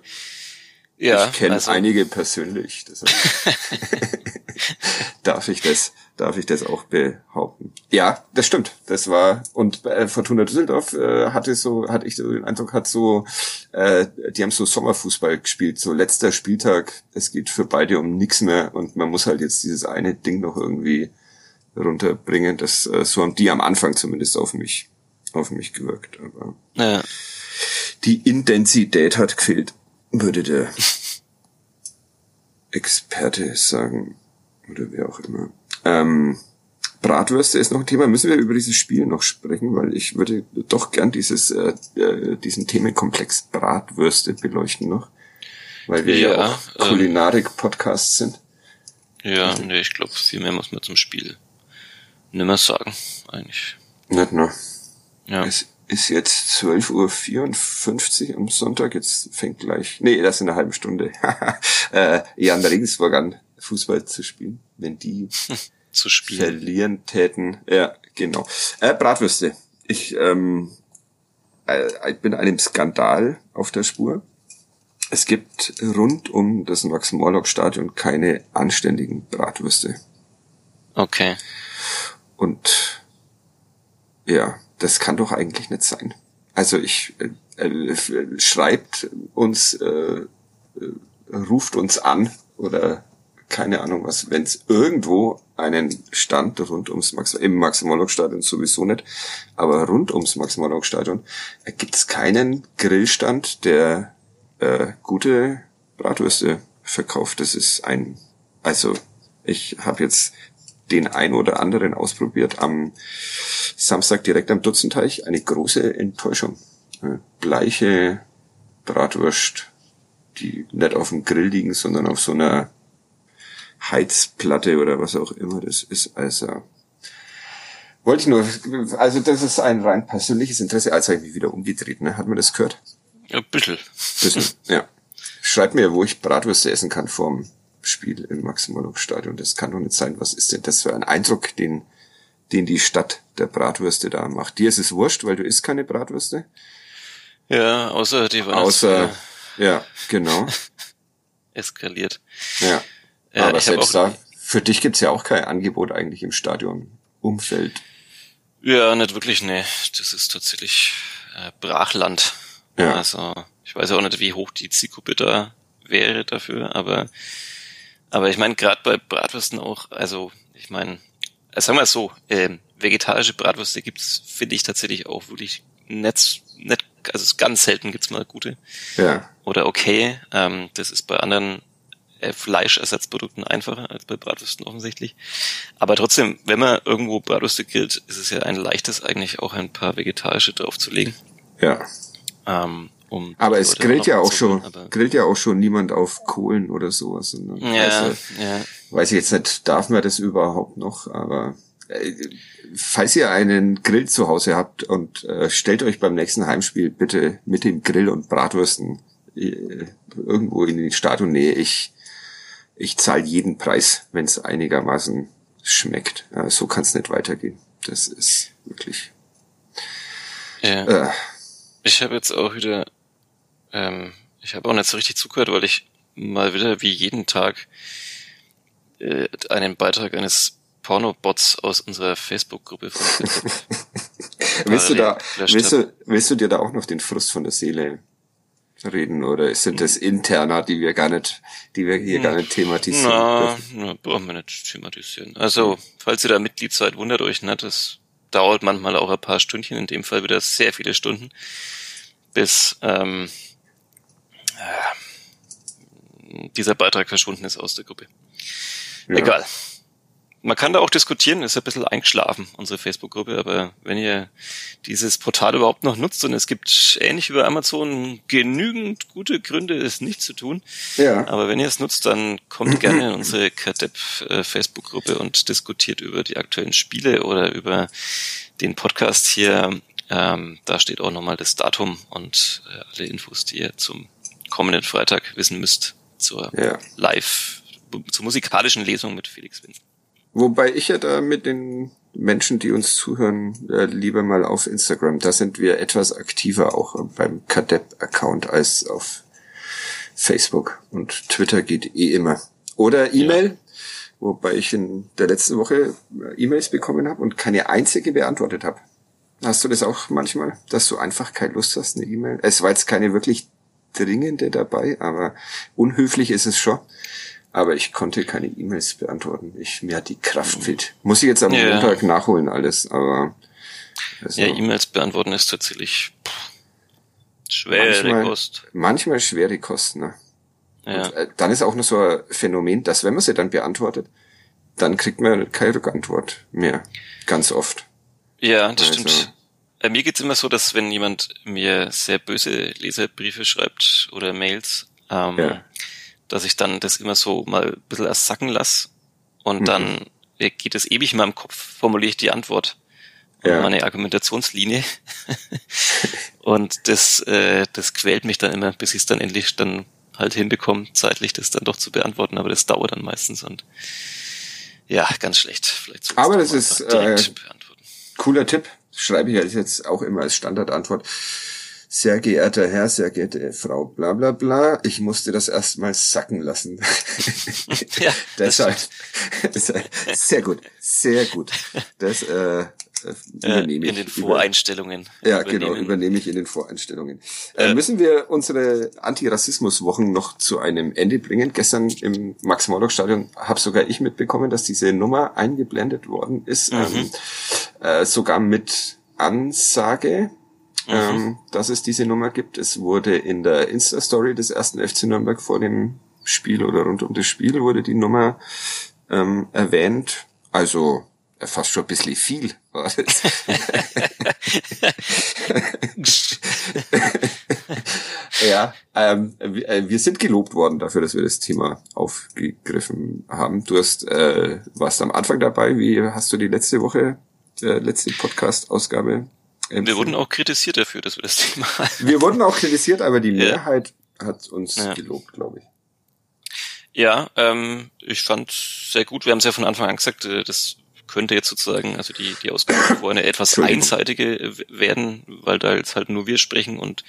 ja, ich kenne also, einige persönlich. darf ich das, darf ich das auch behaupten? Ja, das stimmt. Das war und äh, Fortuna Düsseldorf äh, hatte so, hatte ich so den Eindruck, hat so, äh, die haben so Sommerfußball gespielt, so letzter Spieltag. Es geht für beide um nichts mehr und man muss halt jetzt dieses eine Ding noch irgendwie runterbringen. Das äh, so haben die am Anfang zumindest auf mich auf mich gewirkt, aber Ja. die Intensität hat gefehlt, würde der Experte sagen. Oder wer auch immer. Ähm, Bratwürste ist noch ein Thema. Müssen wir über dieses Spiel noch sprechen, weil ich würde doch gern dieses, äh, äh, diesen Themenkomplex Bratwürste beleuchten noch. Weil wir ja, Ja, auch ähm, Kulinarik-Podcasts sind. Ja, nee, ich glaube, viel mehr muss man zum Spiel nimmer sagen, eigentlich. Nicht nur. Ja. Es ist jetzt 12.54 Uhr am Sonntag. Jetzt fängt gleich, nee, das in einer halben Stunde, äh, Jan Regensburg an, Fußball zu spielen. Wenn die zu spielen. verlieren täten. Ja, genau. Äh, Bratwürste. Ich, ähm, äh, ich bin einem Skandal auf der Spur. Es gibt rund um das Max-Morlock-Stadion keine anständigen Bratwürste. Okay. Und ja, das kann doch eigentlich nicht sein. Also ich äh, äh, schreibt uns, äh, äh, ruft uns an oder keine Ahnung was, wenn es irgendwo einen Stand rund ums Max im Max-Morlock-Stadion sowieso nicht, aber rund ums Max-Morlock-Stadion äh, gibt es keinen Grillstand, der äh, gute Bratwürste verkauft. Das ist ein, also ich habe jetzt den ein oder anderen ausprobiert am Samstag direkt am Dutzenteich. Eine große Enttäuschung. Bleiche Bratwurst, die nicht auf dem Grill liegen, sondern auf so einer Heizplatte oder was auch immer das ist. Also wollte ich nur, also das ist ein rein persönliches Interesse. Als habe ich mich wieder umgedreht, ne? Hat man das gehört? Ja, ein bisschen. Bisschen, ja. Schreibt mir, wo ich Bratwürste essen kann vorm Spiel im Maximolog-Stadion. Das kann doch nicht sein. Was ist denn das für ein Eindruck, den, den die Stadt der Bratwürste da macht? Dir ist es wurscht, weil du isst keine Bratwürste? Ja, außer die waren Außer, ja, genau. eskaliert. Ja. Ja, Aber selbst da, für dich gibt's ja auch kein Angebot eigentlich im Stadionumfeld. Ja, nicht wirklich, nee. Das ist tatsächlich äh, Brachland. Ja. Also, ich weiß auch nicht, wie hoch die Zielgruppe da wäre dafür, aber aber ich meine, gerade bei Bratwürsten auch, also ich meine, äh, sagen wir es so, ähm, vegetarische Bratwürste gibt's, finde ich tatsächlich auch wirklich nicht, nicht, also ganz selten gibt's mal gute Ja. oder okay. Ähm, das ist bei anderen äh, Fleischersatzprodukten einfacher als bei Bratwürsten offensichtlich. Aber trotzdem, wenn man irgendwo Bratwürste grillt, ist es ja ein leichtes eigentlich auch ein paar vegetarische draufzulegen. Ja. Ähm, um Aber es grillt ja auch schon, grillt ja auch schon niemand auf Kohlen oder sowas. Dann Ja, also, ja. weiß ich jetzt nicht, darf man das überhaupt noch, aber äh, falls ihr einen Grill zu Hause habt und äh, stellt euch beim nächsten Heimspiel bitte mit dem Grill und Bratwürsten äh, irgendwo in die Stadionnähe. Ich, ich zahle jeden Preis, wenn es einigermaßen schmeckt. Äh, so kann es nicht weitergehen. Das ist wirklich. ja. Äh, Ich habe jetzt auch wieder, ähm, ich habe auch nicht so richtig zugehört, weil ich mal wieder wie jeden Tag äh, einen Beitrag eines Pornobots aus unserer Facebook-Gruppe willst du da, willst du, willst du dir da auch noch den Frust von der Seele reden oder sind das interner, die wir gar nicht, die wir hier gar nicht thematisieren Na, na, brauchen wir nicht thematisieren. Also, falls ihr da Mitglied seid, wundert euch nicht. Das dauert manchmal auch ein paar Stündchen, in dem Fall wieder sehr viele Stunden, bis ähm, äh, dieser Beitrag verschwunden ist aus der Gruppe. Ja. Egal. Man kann da auch diskutieren, ist ein bisschen eingeschlafen, unsere Facebook-Gruppe, aber wenn ihr dieses Portal überhaupt noch nutzt und es gibt ähnlich wie bei Amazon genügend gute Gründe, es nicht zu tun, Ja. aber wenn ihr es nutzt, dann kommt gerne in unsere KDEP äh, Facebook-Gruppe und diskutiert über die aktuellen Spiele oder über den Podcast hier. Ähm, da steht auch nochmal das Datum und äh, alle Infos, die ihr zum kommenden Freitag wissen müsst zur Ja. Live, zur musikalischen Lesung mit Felix Winz. Wobei ich ja da mit den Menschen, die uns zuhören, äh, lieber mal auf Instagram. Da sind wir etwas aktiver auch beim Kadep-Account als auf Facebook. Und Twitter geht eh immer. Oder E-Mail, wobei ich in der letzten Woche äh, E-Mails bekommen habe und keine einzige beantwortet habe. Hast du das auch manchmal, dass du einfach keine Lust hast, eine E-Mail? Es war jetzt keine wirklich dringende dabei, aber unhöflich ist es schon. Aber ich konnte keine E-Mails beantworten. Ich, mir hat die Kraft fehlt. Muss ich jetzt am Ja. Montag nachholen alles, aber Also, ja, E-Mails beantworten ist tatsächlich pff, schwere manchmal, Kost. Manchmal schwere Kost, ne? Ja. Und, äh, dann ist auch noch so ein Phänomen, dass wenn man sie dann beantwortet, dann kriegt man keine Rückantwort mehr. Ganz oft. Ja, das Also- stimmt. Äh, mir geht's immer so, dass wenn jemand mir sehr böse Leserbriefe schreibt oder Mails, ähm, Ja. dass ich dann das immer so mal ein bisschen erst sacken lass und Mhm. dann äh, geht es ewig in meinem Kopf, formuliere ich die Antwort Ja. meine Argumentationslinie und das, äh, das quält mich dann immer, bis ich es dann endlich dann halt hinbekomme, zeitlich das dann doch zu beantworten, aber das dauert dann meistens und ja, ganz schlecht. Vielleicht Aber das ist, äh, beantworten. Cooler Tipp. Schreibe ich jetzt auch immer als Standardantwort. Sehr geehrter Herr, sehr geehrte Frau, bla bla bla. Ich musste das erstmal sacken lassen. Ja, das Deshalb. sehr gut, sehr gut. Das äh, äh, Äh, übernehme in ich. den über- Voreinstellungen. Ja, genau, übernehme ich in den Voreinstellungen. Äh, Äh, müssen wir unsere Antirassismus-Wochen noch zu einem Ende bringen? Gestern im Max-Morlock-Stadion habe sogar ich mitbekommen, dass diese Nummer eingeblendet worden ist, Mhm. ähm, äh, sogar mit Ansage, Mhm. ähm, dass es diese Nummer gibt. Es wurde in der Insta-Story des ersten FC Nürnberg vor dem Spiel oder rund um das Spiel wurde die Nummer ähm, erwähnt. Also äh, fast schon ein bisschen viel war das. Ja, ähm, wir, äh, wir sind gelobt worden dafür, dass wir das Thema aufgegriffen haben. Du hast, äh, warst am Anfang dabei. Wie hast du die letzte Woche, äh, letzte Podcast-Ausgabe? Wir wurden auch kritisiert dafür, dass wir das Thema wir wurden auch kritisiert, aber die Ja. Mehrheit hat uns Ja. gelobt, glaube ich. Ja, ähm, ich fand sehr gut. Wir haben es ja von Anfang an gesagt, äh, das könnte jetzt sozusagen, also die, die Ausgabe vor eine etwas einseitige werden, weil da jetzt halt nur wir sprechen und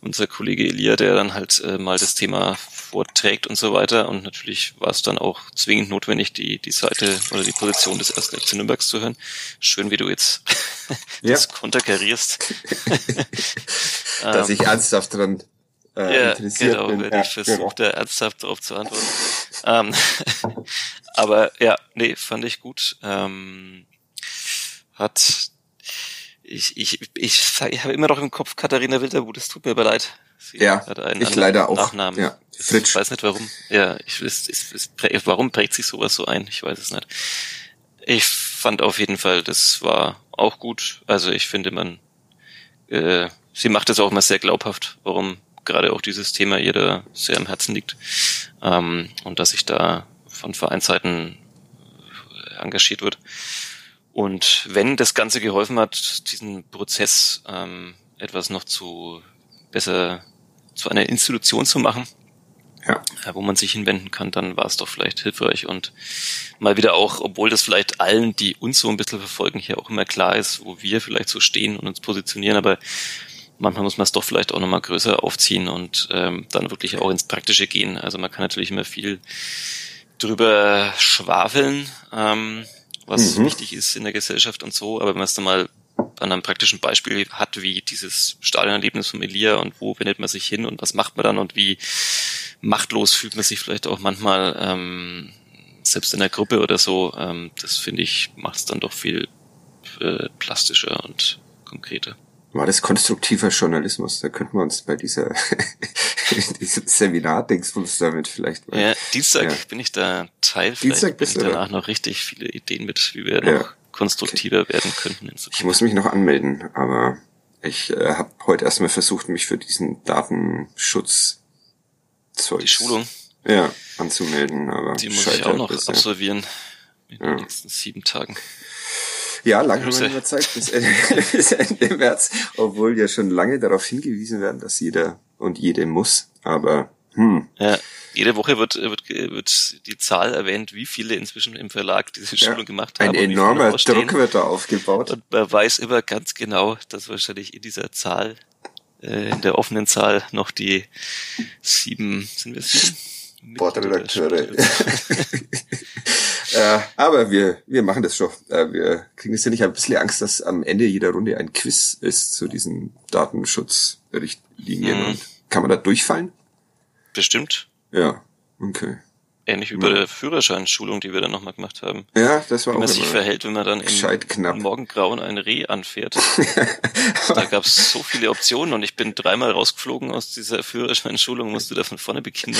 unser Kollege Elia, der dann halt äh, mal das Thema vorträgt und so weiter. Und natürlich war es dann auch zwingend notwendig, die, die Seite oder die Position des ersten FC Nürnbergs zu hören. Schön, wie du jetzt das konterkarierst. Dass ich ernsthaft dran äh, ja, interessiert genau, bin. wenn Ja, ich versuche, genau. da ernsthaft darauf zu antworten. ähm, aber ja, nee, fand ich gut. Ähm, hat ich, ich, ich, ich habe immer noch im Kopf Katharina Wildermuth, es tut mir aber leid. Sie Ja, hat einen ich leider auch. Nachnamen. Ja, Fritsch. Ich weiß nicht warum. Ja, ich es, es, prä- warum prägt sich sowas so ein? Ich weiß es nicht. Ich fand auf jeden Fall, das war auch gut. Also ich finde, man, äh, sie macht es auch mal sehr glaubhaft, warum gerade auch dieses Thema ihr da sehr am Herzen liegt. Ähm, und dass sich da von Vereinsseiten äh, engagiert wird. Und wenn das Ganze geholfen hat, diesen Prozess ähm, etwas noch zu besser zu einer Institution zu machen, Ja. äh, wo man sich hinwenden kann, dann war es doch vielleicht hilfreich und mal wieder auch, obwohl das vielleicht allen, die uns so ein bisschen verfolgen, hier auch immer klar ist, wo wir vielleicht so stehen und uns positionieren, aber manchmal muss man es doch vielleicht auch nochmal größer aufziehen und ähm, dann wirklich auch ins Praktische gehen. Also man kann natürlich immer viel drüber schwafeln, ähm, was Mhm. wichtig ist in der Gesellschaft und so, aber wenn man es dann mal an einem praktischen Beispiel hat, wie dieses Stadionerlebnis von Elia und wo wendet man sich hin und was macht man dann und wie machtlos fühlt man sich vielleicht auch manchmal ähm, selbst in der Gruppe oder so, ähm, das finde ich, macht es dann doch viel äh, plastischer und konkreter. War das konstruktiver Journalismus? Da könnten wir uns bei dieser diesem Seminar-Dingsbums damit vielleicht mal. Ja, Dienstag Ja. bin ich da Teil, Dienstag bist du danach noch richtig viele Ideen mit, wie wir Ja. noch konstruktiver werden könnten in Ich muss mich noch anmelden, aber ich äh, habe heute erstmal versucht, mich für diesen Datenschutz Die Schulung, ja, anzumelden, aber die muss ich auch noch bisher. absolvieren in den nächsten sieben Tagen. Ja, lange haben wir Zeit bis Ende, bis Ende März, obwohl ja schon lange darauf hingewiesen werden, dass jeder und jede muss. Aber hm, Ja, jede Woche wird, wird, wird die Zahl erwähnt, wie viele inzwischen im Verlag diese ja, Schulung gemacht haben. ein enormer. Druck wird da aufgebaut. Und man weiß immer ganz genau, dass wahrscheinlich in dieser Zahl, äh, in der offenen Zahl noch die sieben, sind wir sieben? Bordredakteure. äh, aber wir, wir machen das schon. Äh, wir kriegen jetzt ja nicht ein bisschen Angst, dass am Ende jeder Runde ein Quiz ist zu diesen Datenschutzrichtlinien. Und kann man da durchfallen? Bestimmt. Ja, okay. Ähnlich wie bei der Führerscheinschulung, die wir dann nochmal gemacht haben. Ja, das war wie auch man sich verhält, wenn man dann im Morgengrauen ein Reh anfährt. da gab es so viele Optionen und ich bin dreimal rausgeflogen aus dieser Führerscheinschulung, musste da von vorne beginnen.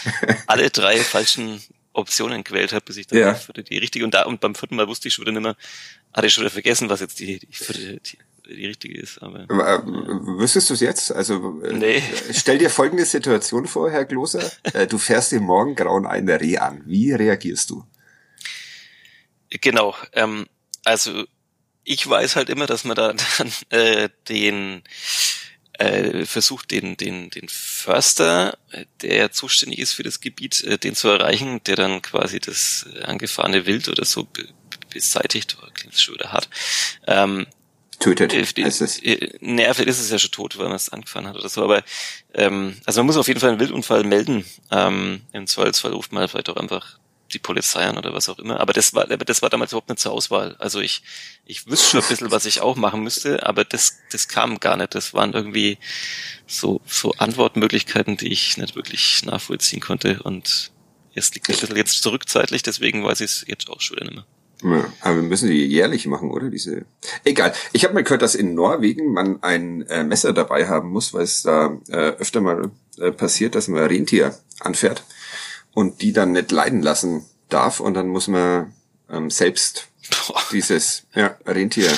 Alle drei falschen Optionen gewählt habe, bis ich dann Ja. für die, die richtige und da und beim vierten Mal wusste ich schon wieder nicht mehr, hatte ich schon wieder vergessen, was jetzt die, die, vierte- die, die richtige ist. Aber Äh, Wüsstest du es jetzt? Also äh, Nee. stell dir folgende Situation vor, Herr Gloser. Äh, Du fährst im Morgengrauen ein Reh an. Wie reagierst du? Genau, ähm, also ich weiß halt immer, dass man da dann äh, den äh, versucht, den, den, den Förster, äh, der zuständig ist für das Gebiet, äh, den zu erreichen, der dann quasi das äh, angefahrene Wild oder so be beseitigt, oh, klingt schon wieder hart. Ähm, Tötet, äh, heißt es. äh, naja, vielleicht ist es ja schon tot, weil man es angefahren hat oder so, aber ähm, also man muss auf jeden Fall einen Wildunfall melden. Ähm, Im Zweifelsfall ruft man vielleicht auch einfach die Polizei an oder was auch immer. Aber das war, das war damals überhaupt nicht zur Auswahl. Also ich, ich wüsste schon ein bisschen, was ich auch machen müsste, aber das, das kam gar nicht. Das waren irgendwie so, so Antwortmöglichkeiten, die ich nicht wirklich nachvollziehen konnte. Und es liegt ein bisschen jetzt zurückzeitlich, deswegen weiß ich es jetzt auch schon wieder nicht mehr. Ja, aber wir müssen die jährlich machen, oder? Diese. Egal. Ich habe mal gehört, dass in Norwegen man ein äh, Messer dabei haben muss, weil es da äh, öfter mal äh, passiert, dass man Rentier anfährt und die dann nicht leiden lassen darf und dann muss man ähm, selbst Boah. dieses ja, Rentier.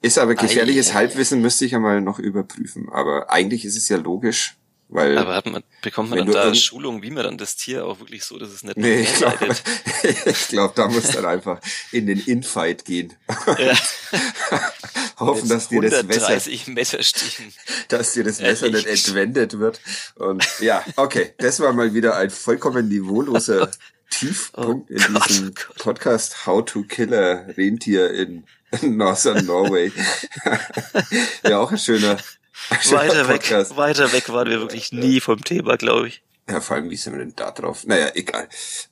Ist aber gefährliches Ei, ei, Halbwissen, müsste ich ja mal noch überprüfen. Aber eigentlich ist es ja logisch, weil Aber hat man, bekommt man dann da irgend- Schulung, wie man dann das Tier auch wirklich so, dass es nicht Nee, ich glaube, ich glaub, da muss dann einfach in den Infight gehen. Ja. Hoffen, dass dir das Messer, 130 Messerstichen. dass dir das Messer nicht entwendet wird. Und ja, okay, das war mal wieder ein vollkommen niveauloser Tiefpunkt in Oh Gott, diesem oh Gott. Podcast How to Kill a Rentier in Northern Norway. ja, auch ein schöner, ein schöner Weiter weg, Podcast. weiter weg waren wir wirklich nie vom Thema, glaube ich. Ja, vor allem, wie sind wir denn da drauf? Naja, egal.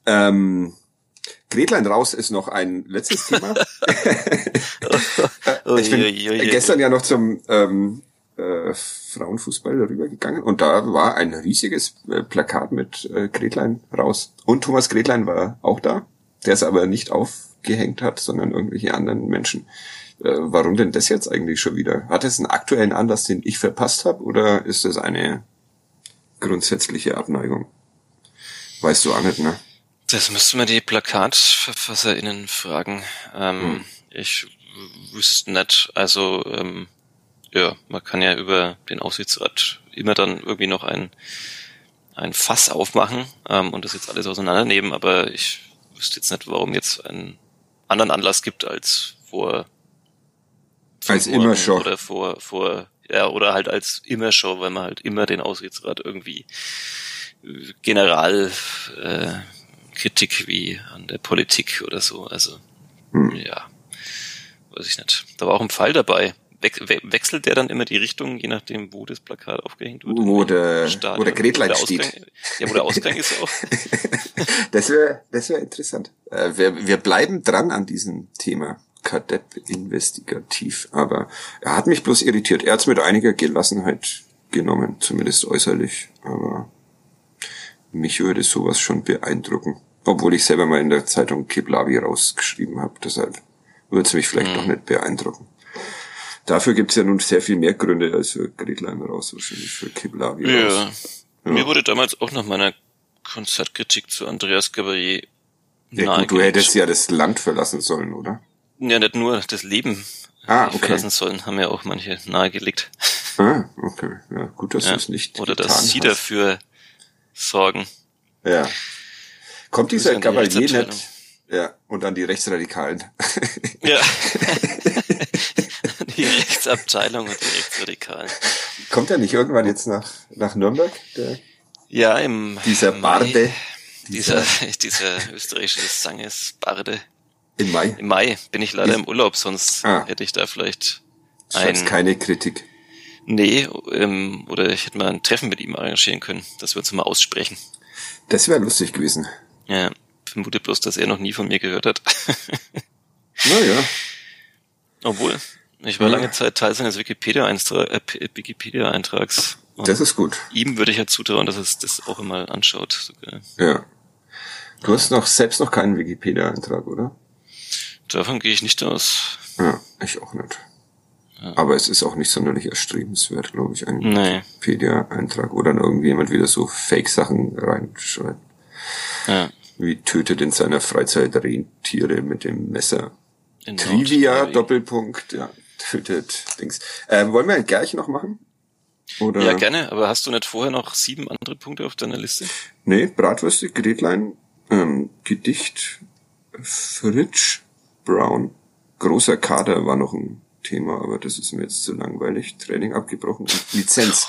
Ähm, Gretlein raus ist noch ein letztes Thema. ich bin gestern ja noch zum ähm, äh, Frauenfußball rübergegangen und da war ein riesiges äh, Plakat mit äh, Gretlein raus. Und Thomas Gretlein war auch da, der es aber nicht aufgehängt hat, sondern irgendwelche anderen Menschen. Äh, warum denn das jetzt eigentlich schon wieder? Hat es einen aktuellen Anlass, den ich verpasst habe, oder ist das eine grundsätzliche Abneigung? Weißt du auch nicht, ne? Das müssten wir die PlakatverfasserInnen fragen. Ähm, Hm. Ich wüsste nicht, also ähm, ja, man kann ja über den Aufsichtsrat immer dann irgendwie noch ein, ein Fass aufmachen ähm, und das jetzt alles auseinandernehmen, aber ich wüsste jetzt nicht, warum jetzt einen anderen Anlass gibt als vor Als immer schon. Oder vor, vor, ja, oder halt als immer schon, weil man halt immer den Aufsichtsrat irgendwie äh, General äh, Kritik wie an der Politik oder so. Also Hm. ja, weiß ich nicht. Da war auch ein Fall dabei. We we wechselt der dann immer die Richtung, je nachdem, wo das Plakat aufgehängt wird? Wo der- Stadion? wo der Gretlein steht. Ausgang- Ja, wo der Ausgang ist auch. Das wäre das wär interessant. Äh, wir, wir bleiben dran an diesem Thema. Kadett investigativ. Aber er hat mich bloß irritiert. Er hat es mit einiger Gelassenheit genommen, zumindest äußerlich. Aber mich würde sowas schon beeindrucken. Obwohl ich selber mal in der Zeitung Kiblavi rausgeschrieben habe. Deshalb würde es mich vielleicht noch nicht beeindrucken. Dafür gibt's ja nun sehr viel mehr Gründe als für Gretlein raus, wahrscheinlich für Kiblavi Ja. raus. Mir wurde damals auch nach meiner Konzertkritik zu Andreas Gabriel Ja, gut, du hättest ja das Land verlassen sollen, oder? Ja, nicht nur das Leben Ah, äh, okay. verlassen sollen, haben ja auch manche nahegelegt. Ah, okay. Ja, gut, dass Ja. du es nicht Oder dass sie hast. dafür sorgen. Ja. Kommt dieser an die nicht? Ja, und an die Rechtsradikalen. Ja. die Rechtsabteilung und die Rechtsradikalen. Kommt er nicht irgendwann jetzt nach, nach Nürnberg? Der, Ja, im dieser Mai, Barde. Dieser, dieser österreichische Sanges Barde. Im Mai. Im Mai bin ich leider Ist- im Urlaub, sonst Ah. hätte ich da vielleicht ein, keine Kritik. nee, ähm, oder ich hätte mal ein Treffen mit ihm arrangieren können, dass wir uns mal aussprechen. Das wäre lustig gewesen. Ja, vermute bloß, dass er noch nie von mir gehört hat. Naja. Obwohl, ich war Ja. lange Zeit Teil seines äh, Wikipedia-Eintrags. Und Das ist gut. ihm würde ich ja zutrauen, dass er es das auch immer anschaut. Sogar. Ja. Du hast noch selbst noch keinen Wikipedia-Eintrag, oder? Davon gehe ich nicht aus. Ja, ich auch nicht. Ja. Aber es ist auch nicht sonderlich erstrebenswert, glaube ich, ein nee. Wikipedia-Eintrag oder irgendjemand wieder so Fake-Sachen reinschreibt. Ja. Wie tötet in seiner Freizeit Rentiere mit dem Messer. In Trivia, Doppelpunkt, ja, tötet Dings. Ähm, wollen wir ein Gleich noch machen? Oder? Ja, gerne, aber hast du nicht vorher noch sieben andere Punkte auf deiner Liste? Nee, Bratwürste, Gretlein, ähm, Gedicht, Fritsch, Brown, großer Kader war noch ein Thema, aber das ist mir jetzt zu langweilig. Training abgebrochen und Lizenz.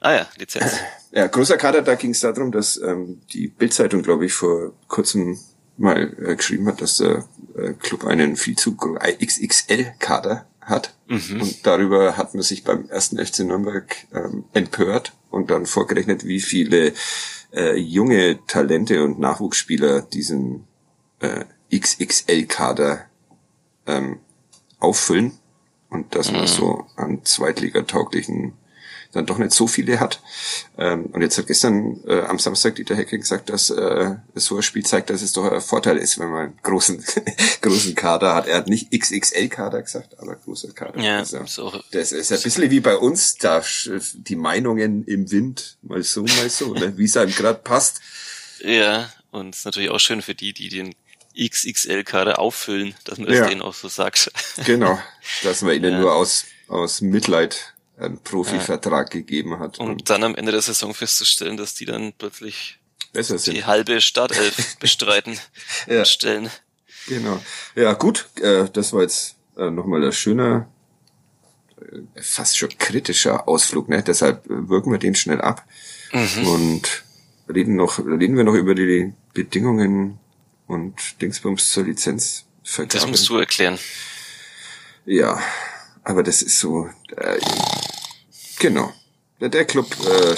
Ah ja, Lizenz. Ja, großer Kader, da ging es darum, dass ähm, die Bildzeitung, glaube ich, vor kurzem mal äh, geschrieben hat, dass der äh, Club einen viel zu XXL-Kader hat. Mhm. Und darüber hat man sich beim ersten FC Nürnberg ähm, empört und dann vorgerechnet, wie viele äh, junge Talente und Nachwuchsspieler diesen äh, XXL-Kader ähm, auffüllen und dass man mhm. so an zweitligatauglichen dann doch nicht so viele hat. Ähm, und jetzt hat gestern äh, am Samstag Dieter Hecking gesagt, dass äh, so ein Spiel zeigt, dass es doch ein Vorteil ist, wenn man einen großen, großen Kader hat. Er hat nicht XXL-Kader gesagt, aber großer Kader. Ja, also, so. Das ist ein bisschen wie bei uns, da die Meinungen im Wind, mal so, mal so, ne? wie es einem gerade passt. Ja, und es ist natürlich auch schön für die, die den XXL-Kader auffüllen, dass man das ja. denen auch so sagt. Genau, dass man ihnen ja. nur aus, aus Mitleid einen Profivertrag ja. gegeben hat. Und, und, dann am Ende der Saison festzustellen, dass die dann plötzlich Besser sind. die halbe Startelf bestreiten ja. und stellen. Genau. Ja, gut, äh, das war jetzt äh, nochmal ein schöner, äh, fast schon kritischer Ausflug, ne? Deshalb äh, wirken wir den schnell ab mhm. und reden noch, reden wir noch über die Bedingungen und Dingsbums zur Lizenzvergabe. Das musst du erklären. Ja, aber das ist so, äh, genau. Der Club, äh,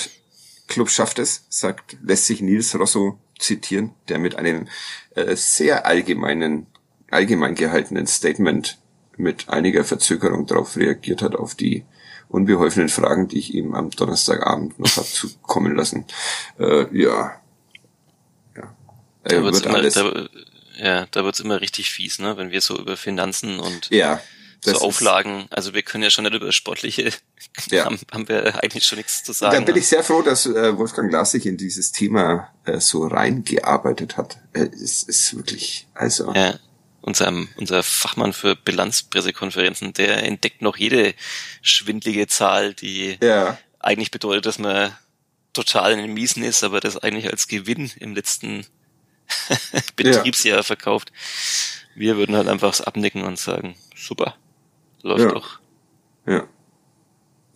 Club schafft es, sagt, lässt sich Nils Rosso zitieren, der mit einem äh, sehr allgemeinen, allgemein gehaltenen Statement mit einiger Verzögerung darauf reagiert hat, auf die unbeholfenen Fragen, die ich ihm am Donnerstagabend noch hab zukommen lassen. Äh, ja, da wird's immer, da, ja, da wird's immer richtig fies, ne? Wenn wir so über Finanzen und ja, so Auflagen, also wir können ja schon nicht über sportliche, ja. haben, haben wir eigentlich schon nichts zu sagen. Dann bin ne? ich sehr froh, dass äh, Wolfgang Glas sich in dieses Thema äh, so reingearbeitet hat. Äh, es ist wirklich, also. Ja, unser, unser Fachmann für Bilanzpressekonferenzen, der entdeckt noch jede schwindlige Zahl, die ja. eigentlich bedeutet, dass man total in den Miesen ist, aber das eigentlich als Gewinn im letzten Betriebsjahr ja. verkauft. Wir würden halt einfach abnicken und sagen, super, läuft ja. doch. Ja.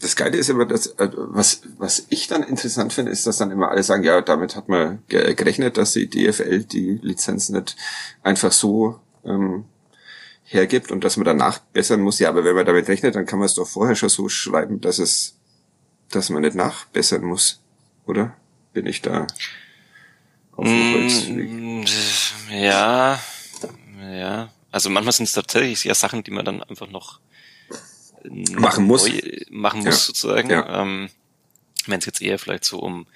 Das Geile ist aber, dass, äh, was, was ich dann interessant finde, ist, dass dann immer alle sagen, ja, damit hat man gerechnet, dass die DFL die Lizenz nicht einfach so ähm, hergibt und dass man danach bessern muss. Ja, aber wenn man damit rechnet, dann kann man es doch vorher schon so schreiben, dass es, dass man nicht nachbessern muss, oder? Bin ich da? auf dem Holzweg. Mm, ja, ja. Also manchmal sind es tatsächlich ja Sachen, die man dann einfach noch machen muss, machen muss ja. sozusagen. Ja. Ähm, Wenn es jetzt eher vielleicht so um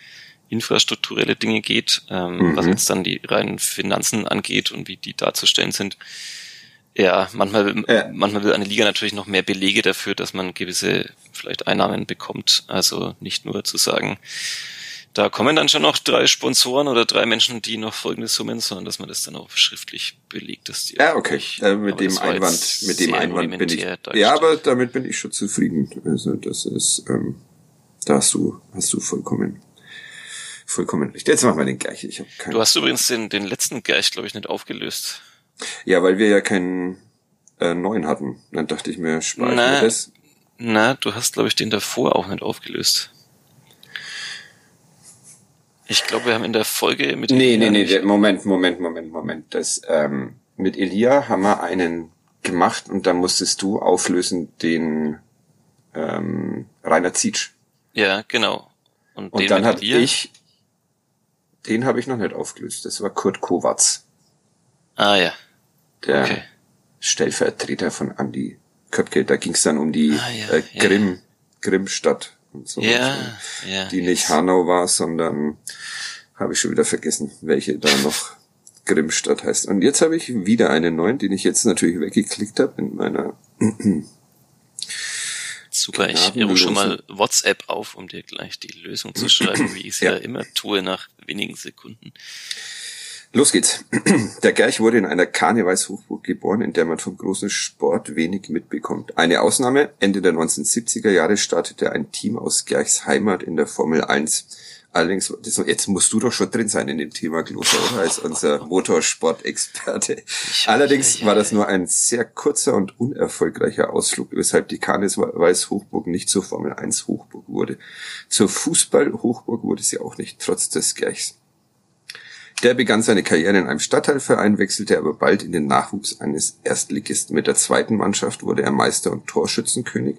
infrastrukturelle Dinge geht, ähm, mhm. was jetzt dann die reinen Finanzen angeht und wie die darzustellen sind. Ja, manchmal, ja. manchmal will eine Liga natürlich noch mehr Belege dafür, dass man gewisse vielleicht Einnahmen bekommt. Also nicht nur zu sagen, da kommen dann schon noch drei Sponsoren oder drei Menschen, die noch folgende Summen, sondern dass man das dann auch schriftlich belegt, dass die. Ja, okay. Äh, mit dem Einwand, mit dem Einwand bin ich. Ja, aber damit bin ich schon zufrieden. Also das ist, ähm, da hast du, hast du vollkommen, vollkommen recht. Jetzt machen wir den gleich. Ich hab keinen du hast übrigens den, den letzten Gerch, glaube ich, nicht aufgelöst. Ja, weil wir ja keinen äh, neuen hatten. Dann dachte ich mir, spare ich mir das. Na, du hast, glaube ich, den davor auch nicht aufgelöst. Ich glaube, wir haben in der Folge mit Nee, Elia nee, nee, Moment, Moment, Moment, Moment. Das, ähm, mit Elia haben wir einen gemacht und dann musstest du auflösen den ähm, Rainer Zietsch. Ja, genau. Und, und dann hat Elia? ich, den habe ich noch nicht aufgelöst. Das war Kurt Kowatz. Ah ja. Der okay. Stellvertreter von Andy Köpke. Da ging es dann um die ah, ja, äh, Grimm, ja. Grimmstadt und so. Ja, ja. Die nicht Hanau war, sondern habe ich schon wieder vergessen, welche da noch Grimmstadt heißt. Und jetzt habe ich wieder einen neuen, den ich jetzt natürlich weggeklickt habe in meiner Super, ich rufe schon mal WhatsApp auf, um dir gleich die Lösung zu schreiben, wie ich es ja. ja immer tue nach wenigen Sekunden. Los geht's. Der Gerch wurde in einer Karnevalshochburg geboren, in der man vom großen Sport wenig mitbekommt. Eine Ausnahme, Ende der 1970er Jahre startete ein Team aus Gerchs Heimat in der Formel 1. Allerdings, jetzt musst du doch schon drin sein in dem Thema, Kloster, oder? Als unser Motorsport-Experte. Allerdings war das nur ein sehr kurzer und unerfolgreicher Ausflug, weshalb die Karnevalshochburg nicht zur Formel 1 Hochburg wurde. Zur Fußball-Hochburg wurde sie auch nicht, trotz des Gerchs. Der begann seine Karriere in einem Stadtteilverein, wechselte aber bald in den Nachwuchs eines Erstligisten. Mit der zweiten Mannschaft wurde er Meister und Torschützenkönig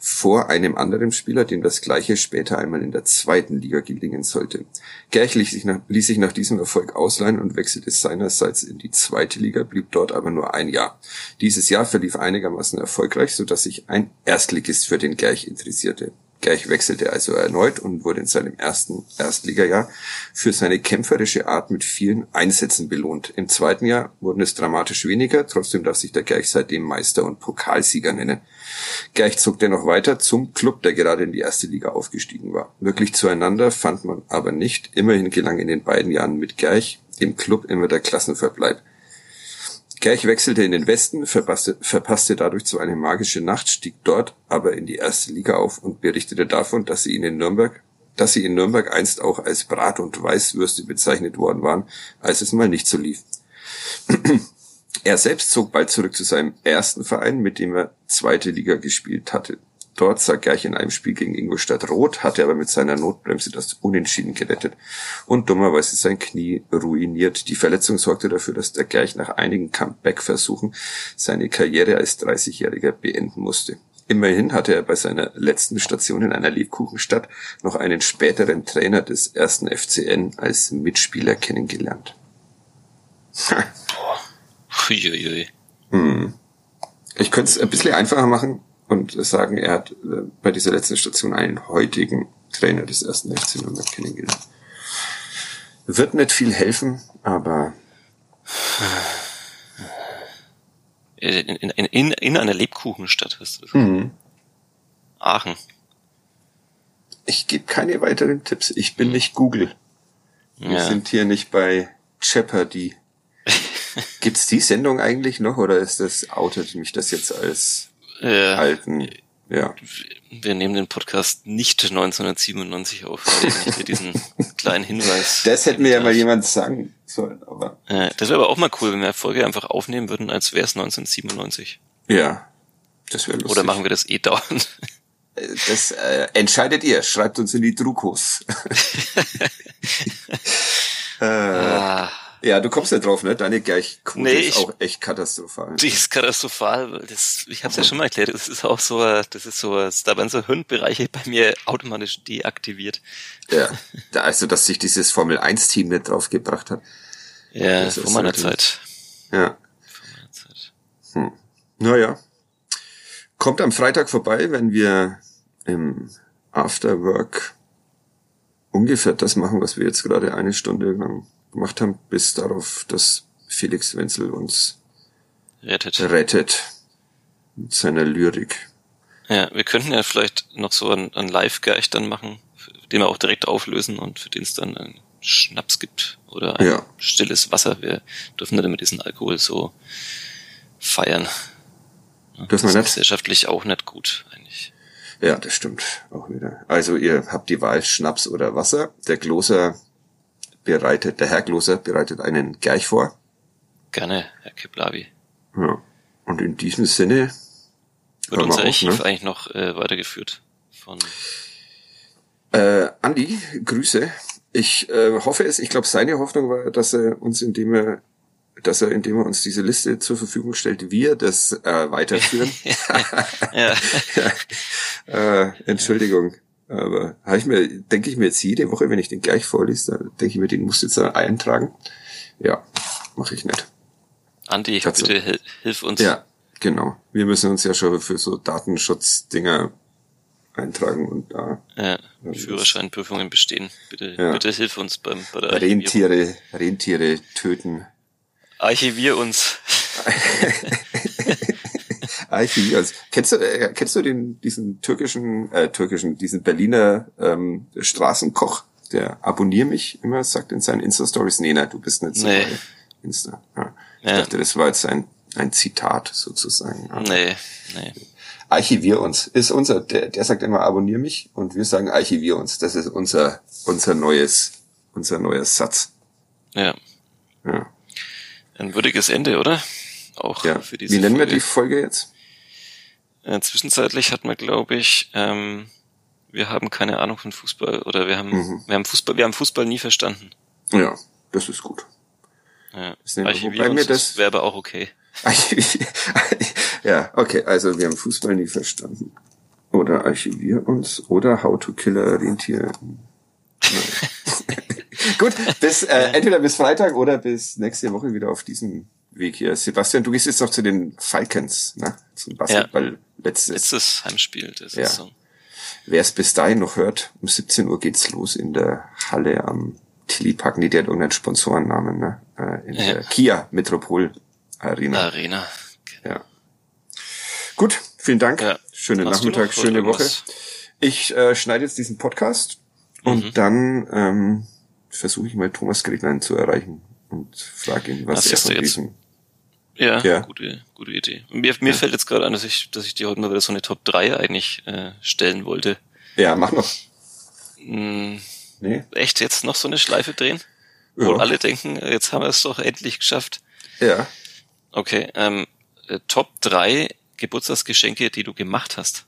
vor einem anderen Spieler, dem das gleiche später einmal in der zweiten Liga gelingen sollte. Gerch ließ sich nach, ließ sich nach diesem Erfolg ausleihen und wechselte seinerseits in die zweite Liga, blieb dort aber nur ein Jahr. Dieses Jahr verlief einigermaßen erfolgreich, so dass sich ein Erstligist für den Gerch interessierte. Gerch wechselte also erneut und wurde in seinem ersten Erstligajahr für seine kämpferische Art mit vielen Einsätzen belohnt. Im zweiten Jahr wurden es dramatisch weniger, trotzdem darf sich der Gerch seitdem Meister und Pokalsieger nennen. Gerch zog dennoch weiter zum Club, der gerade in die erste Liga aufgestiegen war. Wirklich zueinander fand man aber nicht. Immerhin gelang in den beiden Jahren mit Gerch im Club immer der Klassenverbleib. Gerch wechselte in den Westen, verpasste, verpasste dadurch zwar eine magische Nacht, stieg dort aber in die erste Liga auf und berichtete davon, dass sie ihn in Nürnberg, dass sie in Nürnberg einst auch als Brat- und Weißwürste bezeichnet worden waren, als es mal nicht so lief. er selbst zog bald zurück zu seinem ersten Verein, mit dem er zweite Liga gespielt hatte. Dort sah Gerch in einem Spiel gegen Ingolstadt rot, hatte aber mit seiner Notbremse das Unentschieden gerettet und dummerweise sein Knie ruiniert. Die Verletzung sorgte dafür, dass der Gerch nach einigen Comeback-Versuchen seine Karriere als 30-Jähriger beenden musste. Immerhin hatte er bei seiner letzten Station in einer Lebkuchenstadt noch einen späteren Trainer des ersten FCN als Mitspieler kennengelernt. Hm. Ich könnte es ein bisschen einfacher machen und sagen, er hat äh, bei dieser letzten Station einen heutigen Trainer des ersten FC Nürnberg kennengelernt. Wird nicht viel helfen, aber in, in, in, in einer Lebkuchenstadt hast du. Mhm. Aachen. Ich gebe keine weiteren Tipps. Ich bin nicht Google. Wir ja. sind hier nicht bei Jeopardy. Gibt's die Sendung eigentlich noch oder ist das outet mich das jetzt als äh, alten. Ja. Wir nehmen den Podcast nicht 1997 auf, wenn ich diesen kleinen Hinweis. Das hätte mir ja mal jemand sagen sollen, aber. Äh, das wäre aber auch mal cool, wenn wir Folge einfach aufnehmen würden, als wäre es 1997. Ja. Das wäre lustig. Oder machen wir das eh dauernd? Äh, das äh, entscheidet ihr. Schreibt uns in die Druckos. äh, ah. Ja, du kommst ja drauf, ne? Deine Gleichquote nee, ist auch echt katastrophal. Die ist katastrophal. Das, ich habe es ja schon mal erklärt. Das ist auch so, das ist so, da werden so Hirnbereiche bei mir automatisch deaktiviert. Ja, also dass sich dieses Formel 1 Team nicht draufgebracht hat. Ja, vor meiner Zeit. Ja. Vor meiner Zeit. Hm. Naja. Kommt am Freitag vorbei, wenn wir im Afterwork ungefähr das machen, was wir jetzt gerade eine Stunde lang gemacht haben, bis darauf, dass Felix Wenzel uns rettet. rettet mit seiner Lyrik. Ja, wir könnten ja vielleicht noch so einen, einen Live-Geich dann machen, den wir auch direkt auflösen und für den es dann einen Schnaps gibt oder ein ja. stilles Wasser. Wir dürfen dann mit diesem Alkohol so feiern. Dürfen das nicht? gesellschaftlich auch nicht gut, eigentlich. Ja, das stimmt auch wieder. Also ihr habt die Wahl Schnaps oder Wasser. Der Gloser bereitet, der Herr Gloser bereitet einen gleich vor. Gerne, Herr Kiplavi. Ja. Und in diesem Sinne. Wird unser auf, Archiv ne? eigentlich noch äh, weitergeführt von äh, Andi, Grüße. Ich äh, hoffe es, ich glaube, seine Hoffnung war, dass er uns, indem er dass er, indem er uns diese Liste zur Verfügung stellt, wir das äh, weiterführen. ja. ja. Äh, Entschuldigung. Aber habe ich mir, denke ich mir jetzt jede Woche, wenn ich den gleich vorlese, dann denke ich mir, den musst du jetzt eintragen. Ja, mache ich nicht. Andi, Dazu. bitte hilf uns. Ja, genau. Wir müssen uns ja schon für so Datenschutzdinger eintragen und da. Ja, Führerscheinprüfungen bestehen. Bitte, ja. bitte hilf uns beim, bei der Rentiere, Rentiere töten. Archivier uns. Archivier uns. Kennst du, äh, kennst du den, diesen türkischen, äh, türkischen, diesen Berliner ähm, Straßenkoch? Der abonnier mich immer, sagt in seinen Insta-Stories, nee, nein, du bist nicht so nee. Insta. Ja. Ich ja. dachte, das war jetzt ein, ein Zitat sozusagen. Nee, nee archivier uns. Ist unser, der, der sagt immer abonnier mich und wir sagen archivier uns. Das ist unser, unser neues, unser neues Satz. Ja. Ja. Ein würdiges Ende, oder? Auch ja. für diese Wie nennen Folge. wir die Folge jetzt? Äh, zwischenzeitlich hat man, glaube ich, ähm, wir haben keine Ahnung von Fußball oder wir haben, mhm. wir haben Fußball, wir haben Fußball nie verstanden. Ja, das ist gut. Ja. Das Archivier uns das wäre aber auch okay. ja, okay, also wir haben Fußball nie verstanden. Oder archivier uns oder How to Kill a Rentier. Gut, bis äh, entweder bis Freitag oder bis nächste Woche wieder auf diesem Weg hier. Sebastian, du gehst jetzt noch zu den Falcons, ne? Zum Basketball ja. letztes. Letztes Heimspiel der Saison. Ja. Wer es bis dahin noch hört, um 17 Uhr geht's los in der Halle am Tilly Park. Nee, der hat irgendeinen Sponsorennamen, ne? Äh, in ja. der Kia Metropol Arena. Arena. Ja. Gut, vielen Dank. Ja. Schönen Hast Nachmittag, schöne Woche. Ich äh, schneide jetzt diesen Podcast und mhm. dann ähm, versuche ich mal Thomas Greglein zu erreichen und frage ihn, was das er von diesem ja, ja, gute, gute Idee. Mir, mir ja. fällt jetzt gerade an, dass ich, dass ich dir heute mal wieder so eine Top 3 eigentlich äh, stellen wollte. Ja, mach noch. Hm, nee. Echt jetzt noch so eine Schleife drehen? Ja. Wo alle denken, jetzt haben wir es doch endlich geschafft. Ja. Okay, ähm, äh, Top 3 Geburtstagsgeschenke, die du gemacht hast.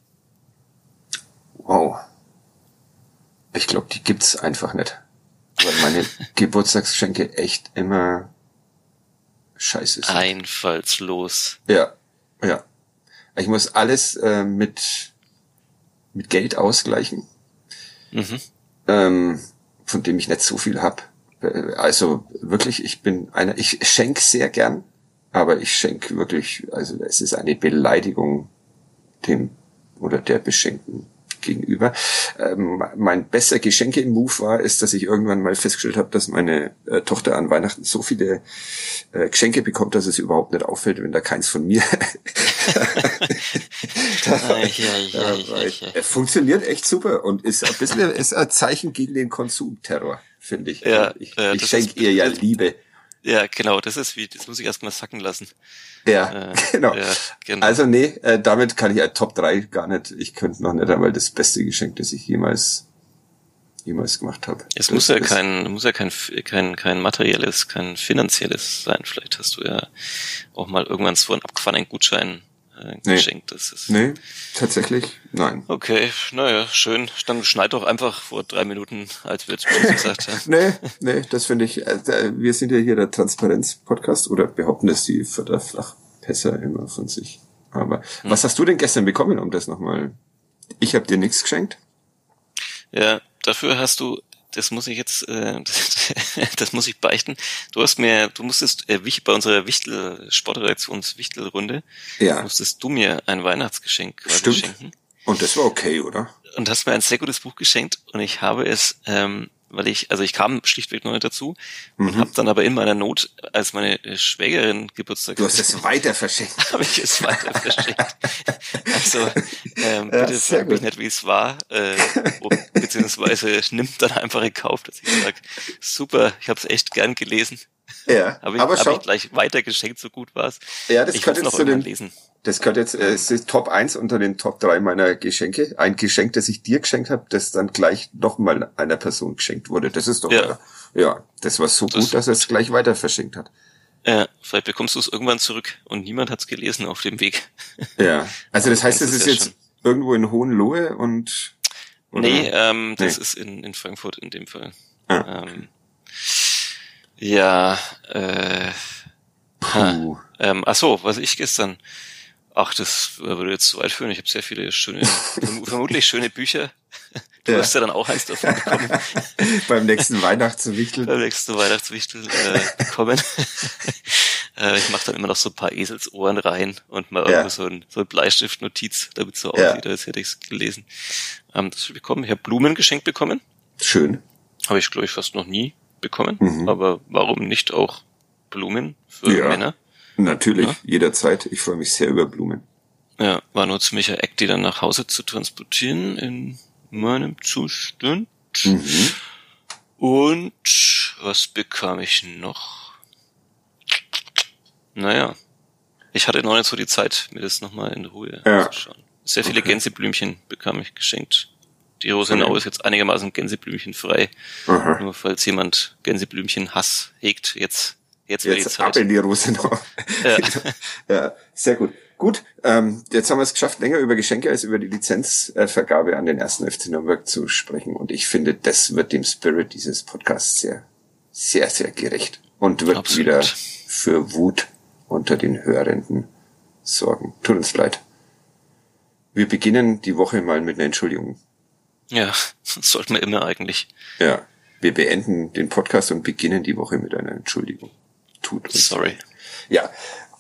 Wow. Ich glaube, die gibt's einfach nicht. Weil meine Geburtstagsgeschenke echt immer scheiße sind. Einfallslos. Ja, ja. Ich muss alles äh, mit, mit Geld ausgleichen. Mhm. Ähm, von dem ich nicht so viel hab. Äh, also wirklich, ich bin einer, ich schenke sehr gern. Aber ich schenke wirklich, also es ist eine Beleidigung dem oder der Beschenkten gegenüber. Ähm, mein bester Geschenke im Move war, ist, dass ich irgendwann mal festgestellt habe, dass meine äh, Tochter an Weihnachten so viele äh, Geschenke bekommt, dass es überhaupt nicht auffällt, wenn da keins von mir. da, da, funktioniert echt super und ist ein bisschen ist ein Zeichen gegen den Konsumterror, finde ich. Ja, ich, äh, ich schenke ihr ja Liebe. Ja, genau, das ist wie, das muss ich erstmal sacken lassen. Ja, äh, genau. Ja, genau. Also nee, äh, damit kann ich ja Top 3 gar nicht, ich könnte noch nicht einmal das beste Geschenk, das ich jemals jemals gemacht habe. Es muss ja kein, muss ja kein, kein, kein materielles, kein finanzielles sein. Vielleicht hast du ja auch mal irgendwann so einen abgefahrenen Gutschein äh, nee. geschenkt. Das ist nee, tatsächlich nein. Okay, naja, schön. Dann schneid doch einfach vor drei Minuten, als wir jetzt gesagt haben. nee, nee, das finde ich, äh, wir sind ja hier der Transparenz-Podcast oder behaupten es die Förderflachpässer immer von sich. Aber hm. was hast du denn gestern bekommen, um das nochmal? Ich habe dir nichts geschenkt. Ja, dafür hast du das muss ich jetzt, äh, das, muss ich beichten. Du hast mir, du musstest äh, bei unserer Wichtel Sportredaktions Wichtelrunde, ja. musstest du mir ein Weihnachtsgeschenk quasi schenken. Und das war okay, oder? Und hast mir ein sehr gutes Buch geschenkt und ich habe es ähm, weil ich, also ich kam schlichtweg noch nicht dazu mhm. und habe dann aber in meiner Not, als meine Schwägerin Geburtstag Du hast es weiter verschenkt. habe ich es weiter verschenkt. also ähm, ja, bitte frag mich nicht, wie es war, äh, beziehungsweise nimmt dann einfach in Kauf, dass ich sage, super, ich habe es echt gern gelesen. Ja, aber ich, aber hab ich gleich weitergeschenkt, so gut war es. Ja, das ich könnte jetzt zu den, lesen. Das gehört jetzt, äh, es ist Top 1 unter den Top 3 meiner Geschenke. Ein Geschenk, das ich dir geschenkt habe, das dann gleich nochmal einer Person geschenkt wurde. Das ist doch, ja, ja das war so das gut, dass er es gleich weiter verschenkt hat. Ja, vielleicht bekommst du es irgendwann zurück und niemand hat es gelesen auf dem Weg. Ja, also das heißt, es ist ja jetzt schon. irgendwo in Hohenlohe und... Oder? Nee, ähm, das nee. ist in, in Frankfurt in dem Fall. Ah. Ähm, ja, äh, Puh. Ähm, ach so, was ich gestern Ach, das würde jetzt zu weit führen. Ich habe sehr viele schöne, vermutlich schöne Bücher. Du ja. wirst ja dann auch eins davon bekommen. Beim nächsten Weihnachtswichtel. Beim nächsten Weihnachtswichtel äh, bekommen. Äh, ich mache dann immer noch so ein paar Eselsohren rein und mal ja. so ein, so ein Bleistiftnotiz, damit so ja. aussieht, als hätte ich es gelesen. Ähm, das bekommen. Ich habe Blumen geschenkt bekommen. Schön. Habe ich, glaube ich, fast noch nie bekommen. Mhm. Aber warum nicht auch Blumen für ja, Männer? Natürlich, ja? jederzeit. Ich freue mich sehr über Blumen. Ja, war nur ziemlicher Eck, die dann nach Hause zu transportieren in meinem Zustand. Mhm. Und was bekam ich noch? Naja, ich hatte noch nicht so die Zeit, mir das nochmal in Ruhe ja. anzuschauen. Sehr viele okay. Gänseblümchen bekam ich geschenkt. Die Rosenau okay. ist jetzt einigermaßen Gänseblümchenfrei. Aha. Nur falls jemand Gänseblümchen Hass hegt, jetzt, jetzt, jetzt die Zeit. ab in die Rosenau. Ja. ja, sehr gut. Gut, ähm, jetzt haben wir es geschafft, länger über Geschenke als über die Lizenzvergabe an den ersten FC Nürnberg zu sprechen. Und ich finde, das wird dem Spirit dieses Podcasts sehr, sehr, sehr gerecht. Und wird Absolut. wieder für Wut unter den Hörenden sorgen. Tut uns leid. Wir beginnen die Woche mal mit einer Entschuldigung. Ja, das sollten wir immer eigentlich. Ja, wir beenden den Podcast und beginnen die Woche mit einer Entschuldigung. Tut uns. Sorry. Ja,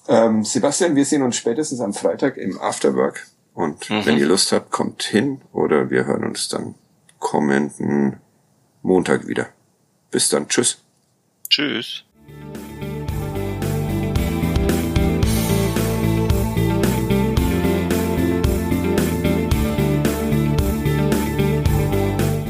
ähm, Sebastian, wir sehen uns spätestens am Freitag im Afterwork. Und mhm. wenn ihr Lust habt, kommt hin oder wir hören uns dann kommenden Montag wieder. Bis dann. Tschüss. Tschüss.